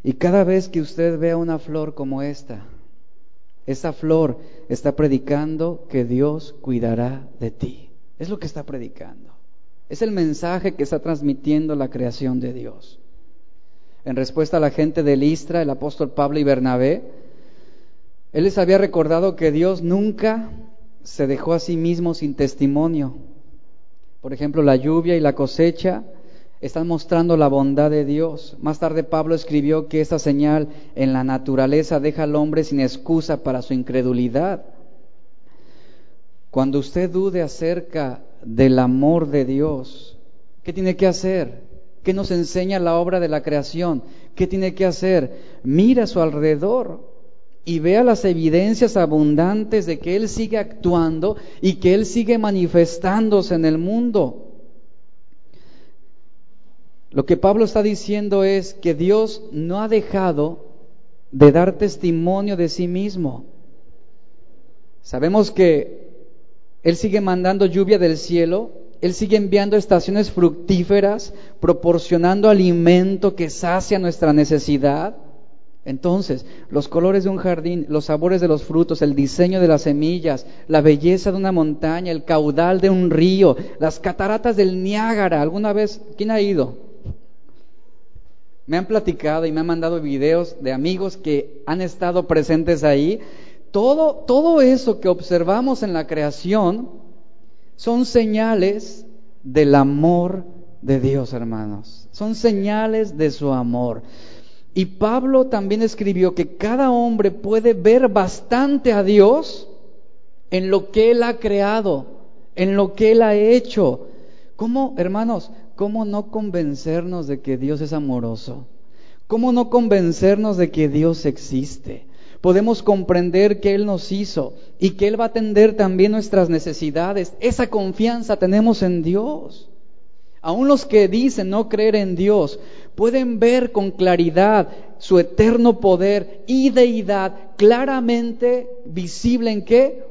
Y cada vez que usted vea una flor como esta, esa flor está predicando que Dios cuidará de ti. Es lo que está predicando. Es el mensaje que está transmitiendo la creación de Dios. En respuesta a la gente de Listra, el apóstol Pablo y Bernabé, él les había recordado que Dios nunca se dejó a sí mismo sin testimonio. Por ejemplo, la lluvia y la cosecha están mostrando la bondad de Dios. Más tarde Pablo escribió que esta señal en la naturaleza deja al hombre sin excusa para su incredulidad. Cuando usted dude acerca del amor de Dios, ¿qué tiene que hacer? ¿Qué nos enseña la obra de la creación? ¿Qué tiene que hacer? Mira a su alrededor y vea las evidencias abundantes de que Él sigue actuando y que Él sigue manifestándose en el mundo. Lo que Pablo está diciendo es que Dios no ha dejado de dar testimonio de sí mismo. Sabemos que Él sigue mandando lluvia del cielo, Él sigue enviando estaciones fructíferas, proporcionando alimento que sacia nuestra necesidad. Entonces, los colores de un jardín, los sabores de los frutos, el diseño de las semillas, la belleza de una montaña, el caudal de un río, las cataratas del Niágara. ¿Alguna vez? ¿Quién ha ido? Me han platicado y me han mandado videos de amigos que han estado presentes ahí. Todo, todo eso que observamos en la creación son señales del amor de Dios, hermanos. Son señales de su amor. Y Pablo también escribió que cada hombre puede ver bastante a Dios en lo que Él ha creado, en lo que Él ha hecho. ¿Cómo, hermanos? ¿cómo no convencernos de que Dios es amoroso? ¿Cómo no convencernos de que Dios existe? Podemos comprender que Él nos hizo y que Él va a atender también nuestras necesidades. Esa confianza tenemos en Dios. Aún los que dicen no creer en Dios pueden ver con claridad su eterno poder y deidad claramente visible en qué?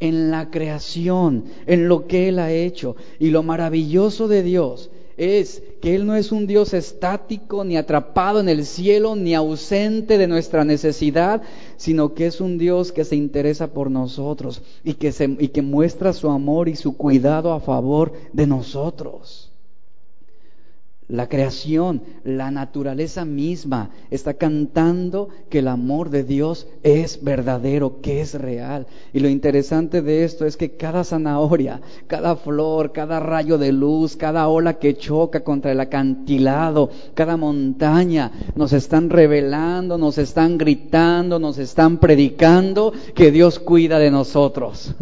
en la creación, en lo que Él ha hecho. Y lo maravilloso de Dios es que Él no es un Dios estático, ni atrapado en el cielo, ni ausente de nuestra necesidad, sino que es un Dios que se interesa por nosotros y que, se, y que muestra su amor y su cuidado a favor de nosotros. La creación, la naturaleza misma está cantando que el amor de Dios es verdadero, que es real. Y lo interesante de esto es que cada zanahoria, cada flor, cada rayo de luz, cada ola que choca contra el acantilado, cada montaña, nos están revelando, nos están gritando, nos están predicando que Dios cuida de nosotros.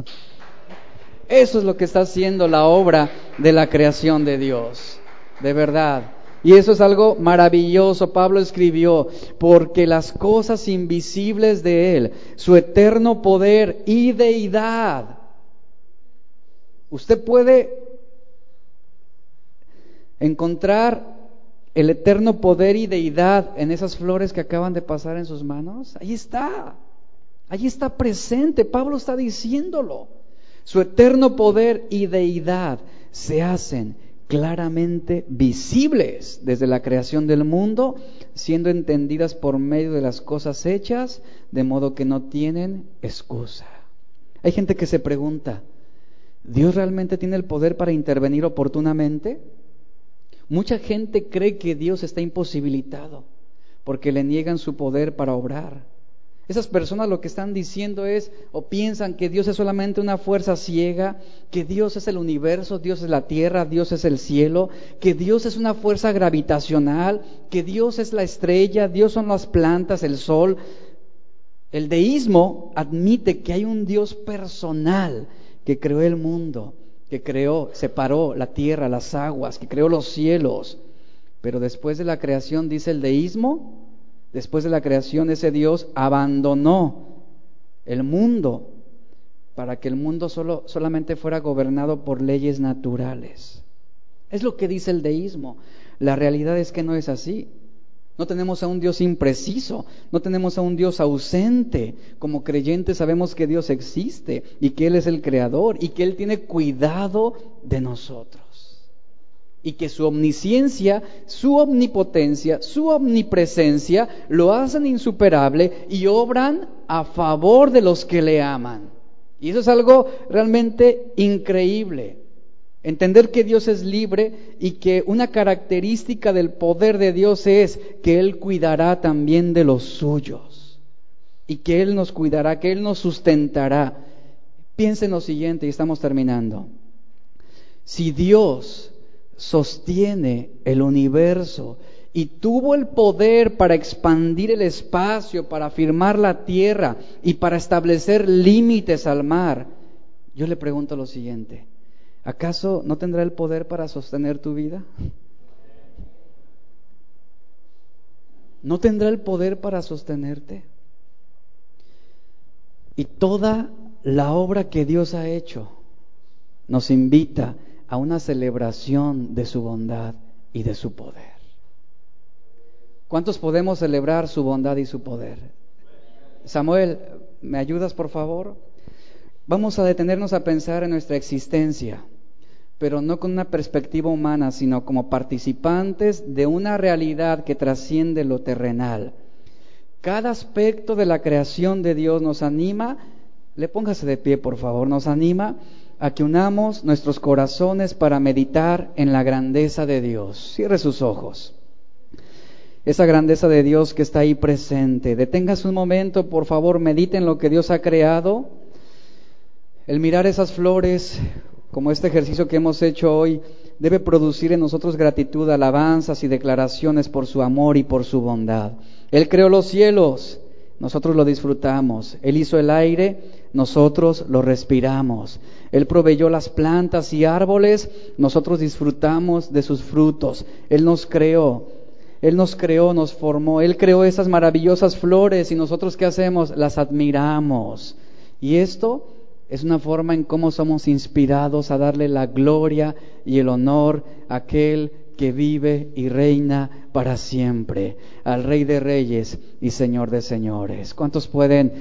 Eso es lo que está haciendo la obra de la creación de Dios de verdad. Y eso es algo maravilloso. Pablo escribió, porque las cosas invisibles de Él, su eterno poder y deidad, usted puede encontrar el eterno poder y deidad en esas flores que acaban de pasar en sus manos. Ahí está, ahí está presente. Pablo está diciéndolo. Su eterno poder y deidad se hacen claramente visibles desde la creación del mundo, siendo entendidas por medio de las cosas hechas, de modo que no tienen excusa. Hay gente que se pregunta, ¿Dios realmente tiene el poder para intervenir oportunamente? Mucha gente cree que Dios está imposibilitado porque le niegan su poder para obrar. Esas personas lo que están diciendo es o piensan que Dios es solamente una fuerza ciega, que Dios es el universo, Dios es la tierra, Dios es el cielo, que Dios es una fuerza gravitacional, que Dios es la estrella, Dios son las plantas, el sol. El deísmo admite que hay un Dios personal que creó el mundo, que creó, separó la tierra, las aguas, que creó los cielos, Pero después de la creación, dice el deísmo, después de la creación ese Dios abandonó el mundo para que el mundo solo, solamente fuera gobernado por leyes naturales. Es lo que dice el deísmo. La realidad es que no es así. No tenemos a un Dios impreciso, no tenemos a un Dios ausente. Como creyentes sabemos que Dios existe y que Él es el creador y que Él tiene cuidado de nosotros. Y que su omnisciencia, su omnipotencia, su omnipresencia lo hacen insuperable y obran a favor de los que le aman. Y eso es algo realmente increíble. Entender que Dios es libre y que una característica del poder de Dios es que Él cuidará también de los suyos y que Él nos cuidará, que Él nos sustentará. Piensen lo siguiente y estamos terminando. Si Dios sostiene el universo y tuvo el poder para expandir el espacio, para afirmar la tierra y para establecer límites al mar, yo le pregunto lo siguiente. ¿Acaso no tendrá el poder para sostener tu vida? ¿No tendrá el poder para sostenerte? Y toda la obra que Dios ha hecho nos invita a una celebración de su bondad y de su poder. ¿Cuántos podemos celebrar su bondad y su poder? Samuel, ¿me ayudas por favor? Vamos a detenernos a pensar en nuestra existencia pero no con una perspectiva humana, sino como participantes de una realidad que trasciende lo terrenal. Cada aspecto de la creación de Dios nos anima, le póngase de pie por favor, nos anima a que unamos nuestros corazones para meditar en la grandeza de Dios. Cierre sus ojos. Esa grandeza de Dios que está ahí presente. Deténgase un momento, por favor, medite en lo que Dios ha creado. El mirar esas flores como este ejercicio que hemos hecho hoy, debe producir en nosotros gratitud, alabanzas y declaraciones por su amor y por su bondad. Él creó los cielos, nosotros lo disfrutamos. Él hizo el aire, nosotros lo respiramos. Él proveyó las plantas y árboles, nosotros disfrutamos de sus frutos. Él nos creó, Él nos creó, nos formó, Él creó esas maravillosas flores y nosotros qué hacemos? Las admiramos. Y esto es una forma en cómo somos inspirados a darle la gloria y el honor a aquel que vive y reina para siempre, al Rey de Reyes y Señor de Señores. ¿Cuántos pueden,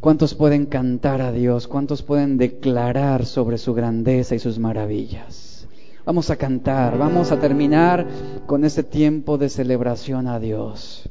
cuántos pueden cantar a Dios? ¿Cuántos pueden declarar sobre su grandeza y sus maravillas? Vamos a cantar, vamos a terminar con este tiempo de celebración a Dios.